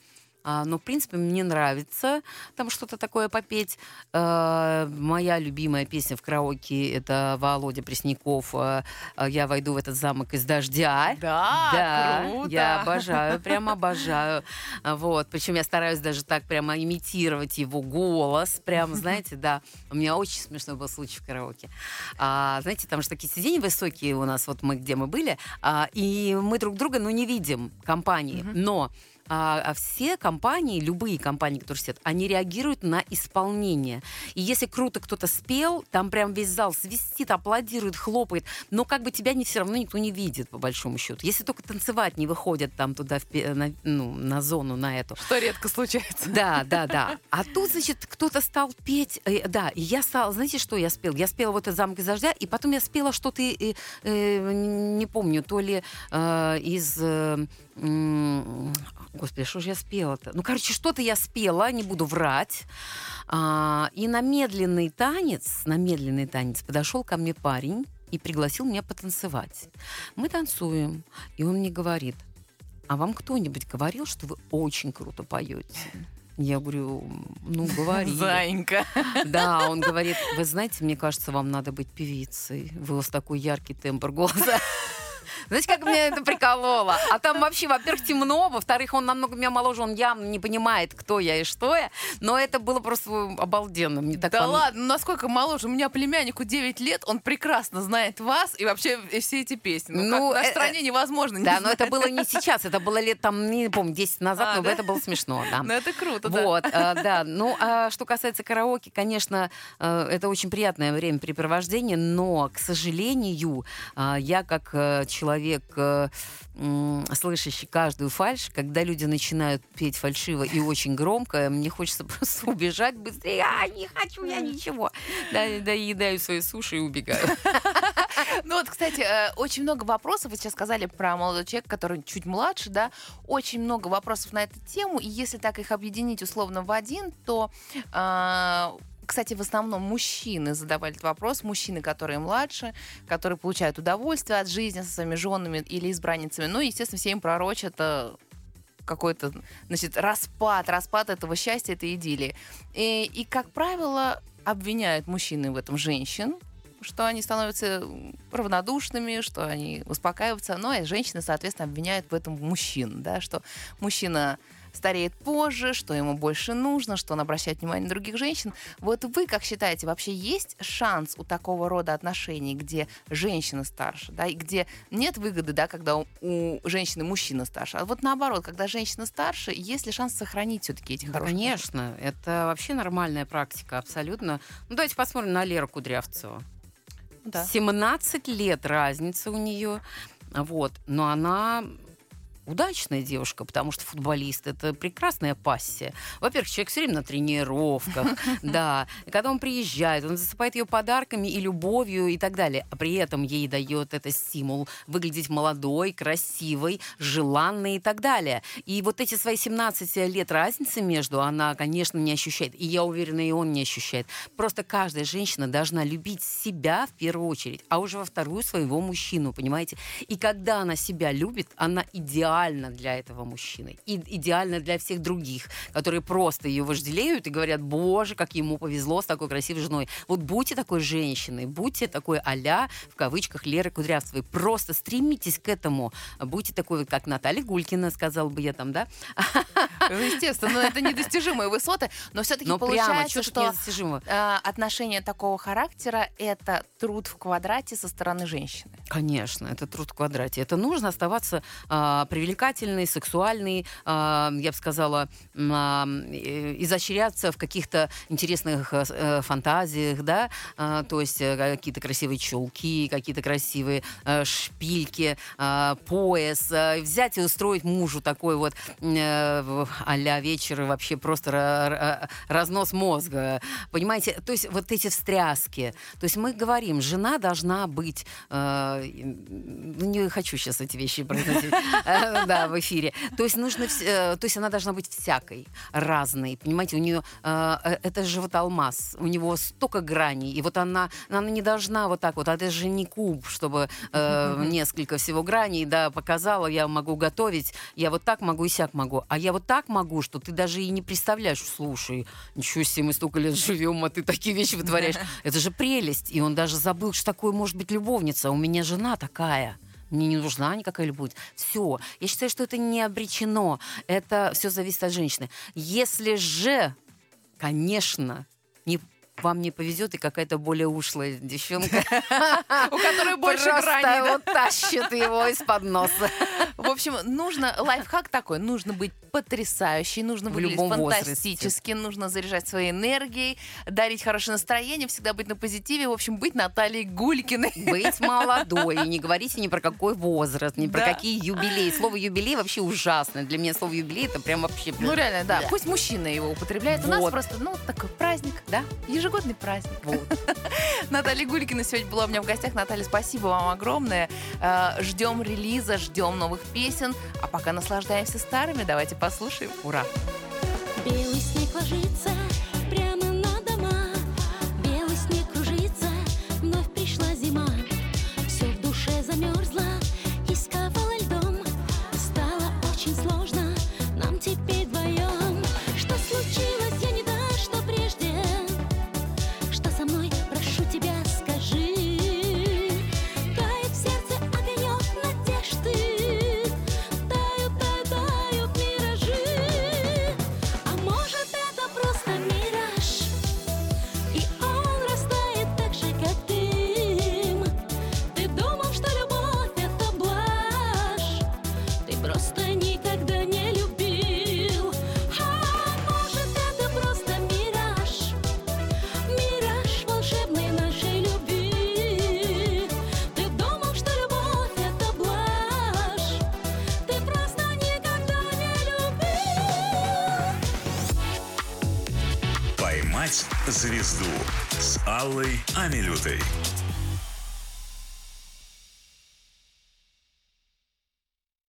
Speaker 2: А, но, в принципе, мне нравится там что-то такое попеть. А, моя любимая песня в караоке — это Володя Пресняков а, «Я войду в этот замок из дождя».
Speaker 1: Да,
Speaker 2: Да,
Speaker 1: круто.
Speaker 2: я обожаю, прям обожаю. Вот, причем я стараюсь даже так прямо имитировать его голос, прям, знаете, да. У меня очень смешной был случай в караоке. А, знаете, там же такие сиденья высокие у нас, вот мы где мы были, а, и мы друг друга, ну, не видим компании, но а, а все компании, любые компании, которые сидят, они реагируют на исполнение. И если круто кто-то спел, там прям весь зал свистит, аплодирует, хлопает, но как бы тебя не все равно никто не видит, по большому счету. Если только танцевать не выходят там туда, в на, ну, на зону, на эту.
Speaker 1: Что редко случается.
Speaker 2: Да, да, да. А тут, значит, кто-то стал петь. э, да, и я стала, знаете, что я спела? Я спела вот этот «Замок из дождя», и потом я спела что-то, э, э, не помню, то ли э, из... э, Господи, что же я спела-то? Ну, короче, что-то я спела, не буду врать. А, и на медленный танец, на медленный танец подошел ко мне парень и пригласил меня потанцевать. Мы танцуем, и он мне говорит, а вам кто-нибудь говорил, что вы очень круто поете? Я говорю, ну, говори.
Speaker 1: Заинька.
Speaker 2: Да, он говорит, вы знаете, мне кажется, вам надо быть певицей. Вы у вас такой яркий тембр голоса. Знаете, как меня это прикололо? А там вообще, во-первых, темно, во-вторых, он намного меня моложе, он явно не понимает, кто я и что я. Но это было просто обалденно. Мне так
Speaker 1: Да
Speaker 2: пон-
Speaker 1: ладно, ну насколько моложе? У меня племяннику 9 лет, он прекрасно знает вас и вообще все эти песни. Ну,
Speaker 2: Ну,
Speaker 1: как нашей
Speaker 2: э,
Speaker 1: стране невозможно не
Speaker 2: Да, но это было не сейчас, это было лет там, не помню, 10 назад,
Speaker 1: А,
Speaker 2: но
Speaker 1: да?
Speaker 2: это было смешно, да.
Speaker 1: Ну это круто, да.
Speaker 2: Вот, а, да. Ну, а что касается караоке, конечно, э, это очень приятное времяпрепровождение, но, к сожалению, я как э, человек, э, слышащий каждую фальшь, когда люди начинают петь фальшиво и очень громко, мне хочется просто убежать быстрее. А, не хочу я ничего. Да, доедаю свои суши и убегаю.
Speaker 1: Ну вот, кстати, э, очень много вопросов. Вы сейчас сказали про молодого человека, который чуть младше, да. Очень много вопросов на эту тему. И если так их объединить условно в один, то а, кстати, в основном мужчины задавали этот вопрос, мужчины, которые младше, которые получают удовольствие от жизни со своими женами или избранницами. Ну, естественно, все им пророчат э, какой-то, значит, распад, распад этого счастья, этой идиллии. И, и, как правило, обвиняют мужчины в этом женщин, что они становятся равнодушными, что они успокаиваются. Ну, а женщины, соответственно, обвиняют в этом мужчин, да, что мужчина стареет позже, что ему больше нужно, что он обращает внимание на других женщин. Вот вы как считаете, вообще есть шанс у такого рода отношений, где женщина старше, да, и где нет выгоды, да, когда у, у женщины мужчина старше, а вот наоборот, когда женщина старше, есть ли шанс сохранить все-таки эти хорошие
Speaker 2: конечно, это вообще нормальная практика, абсолютно. Ну, давайте посмотрим на Леру Кудрявцеву.
Speaker 1: отношения? Да.
Speaker 2: 17 лет разница у нее. Вот. Но она удачная девушка, потому что футболист это прекрасная пассия. Во-первых, человек все время на тренировках, да. Когда он приезжает, он засыпает ее подарками и любовью и так далее. А при этом ей дает это стимул выглядеть молодой, красивой, желанной и так далее. И вот эти свои 17 лет разницы между она, конечно, не ощущает. И я уверена, и он не ощущает. Просто каждая женщина должна любить себя в первую очередь, а уже во вторую своего мужчину, понимаете? И когда она себя любит, она идеальна для этого мужчины. И идеальна для всех других, которые просто ее вожделеют и говорят, боже, как ему повезло с такой красивой женой. Вот будьте такой женщиной, будьте такой а в кавычках, Леры Кудрявцевой. Просто стремитесь к этому. Будьте такой, вот, как Наталья Гулькина, сказал бы я там, да?
Speaker 1: Ну, естественно, но это недостижимые высоты, но все-таки
Speaker 2: прямо,
Speaker 1: получается,
Speaker 2: что
Speaker 1: э, отношения такого характера это труд в квадрате со стороны женщины.
Speaker 2: Конечно, это труд в квадрате. Это нужно оставаться а, привлекательной, сексуальной, а, я бы сказала, а, э, изощряться в каких-то интересных э, э, фантазиях, да, А, то есть какие-то красивые чулки, какие-то красивые шпильки, пояс, взять и устроить мужу такой вот а-ля вечер, вообще просто ра- ра- разнос мозга, понимаете? То есть вот эти встряски. То есть мы говорим, жена должна быть, ну, не хочу сейчас эти вещи произносить, Да, в эфире. То есть нужно, э, то есть она должна быть всякой, разной. Понимаете, у нее э, э, это же вот алмаз, у него столько граней, и вот она, она не должна вот так вот, а это же не куб, чтобы несколько всего граней, да, показала, я могу готовить, я вот так могу и сяк могу, а я вот так могу, что ты даже и не представляешь, слушай, ничего себе, мы столько лет живем, а ты такие вещи вытворяешь. Это же прелесть, и он даже забыл, что такое может быть любовница, у меня жена такая. Мне не нужна никакая любовь. Все. Я считаю, что это не обречено. Это все зависит от женщины. Если же, конечно, не вам не повезет, и какая-то более ушлая девчонка
Speaker 1: У которой больше
Speaker 2: вот тащит его из-под носа.
Speaker 1: В общем, нужно, лайфхак такой, нужно быть потрясающей, нужно выглядеть фантастически, нужно заряжать своей энергией, дарить хорошее настроение, всегда быть на позитиве, в общем, быть Натальей Гулькиной.
Speaker 2: Быть молодой. И не говорите ни про какой возраст, ни про какие юбилеи. Слово юбилей вообще ужасно. Для меня слово юбилей это прям вообще...
Speaker 1: Ну реально, да. Пусть мужчина его употребляет. У нас просто, ну, такой праздник, да? Ежегодный праздник.
Speaker 2: Вот.
Speaker 1: Наталья Гулькина сегодня была у меня в гостях. Наталья, спасибо вам огромное. Э, Ждем релиза, ждем новых песен. А пока наслаждаемся старыми, давайте послушаем.
Speaker 2: Ура.
Speaker 3: Белый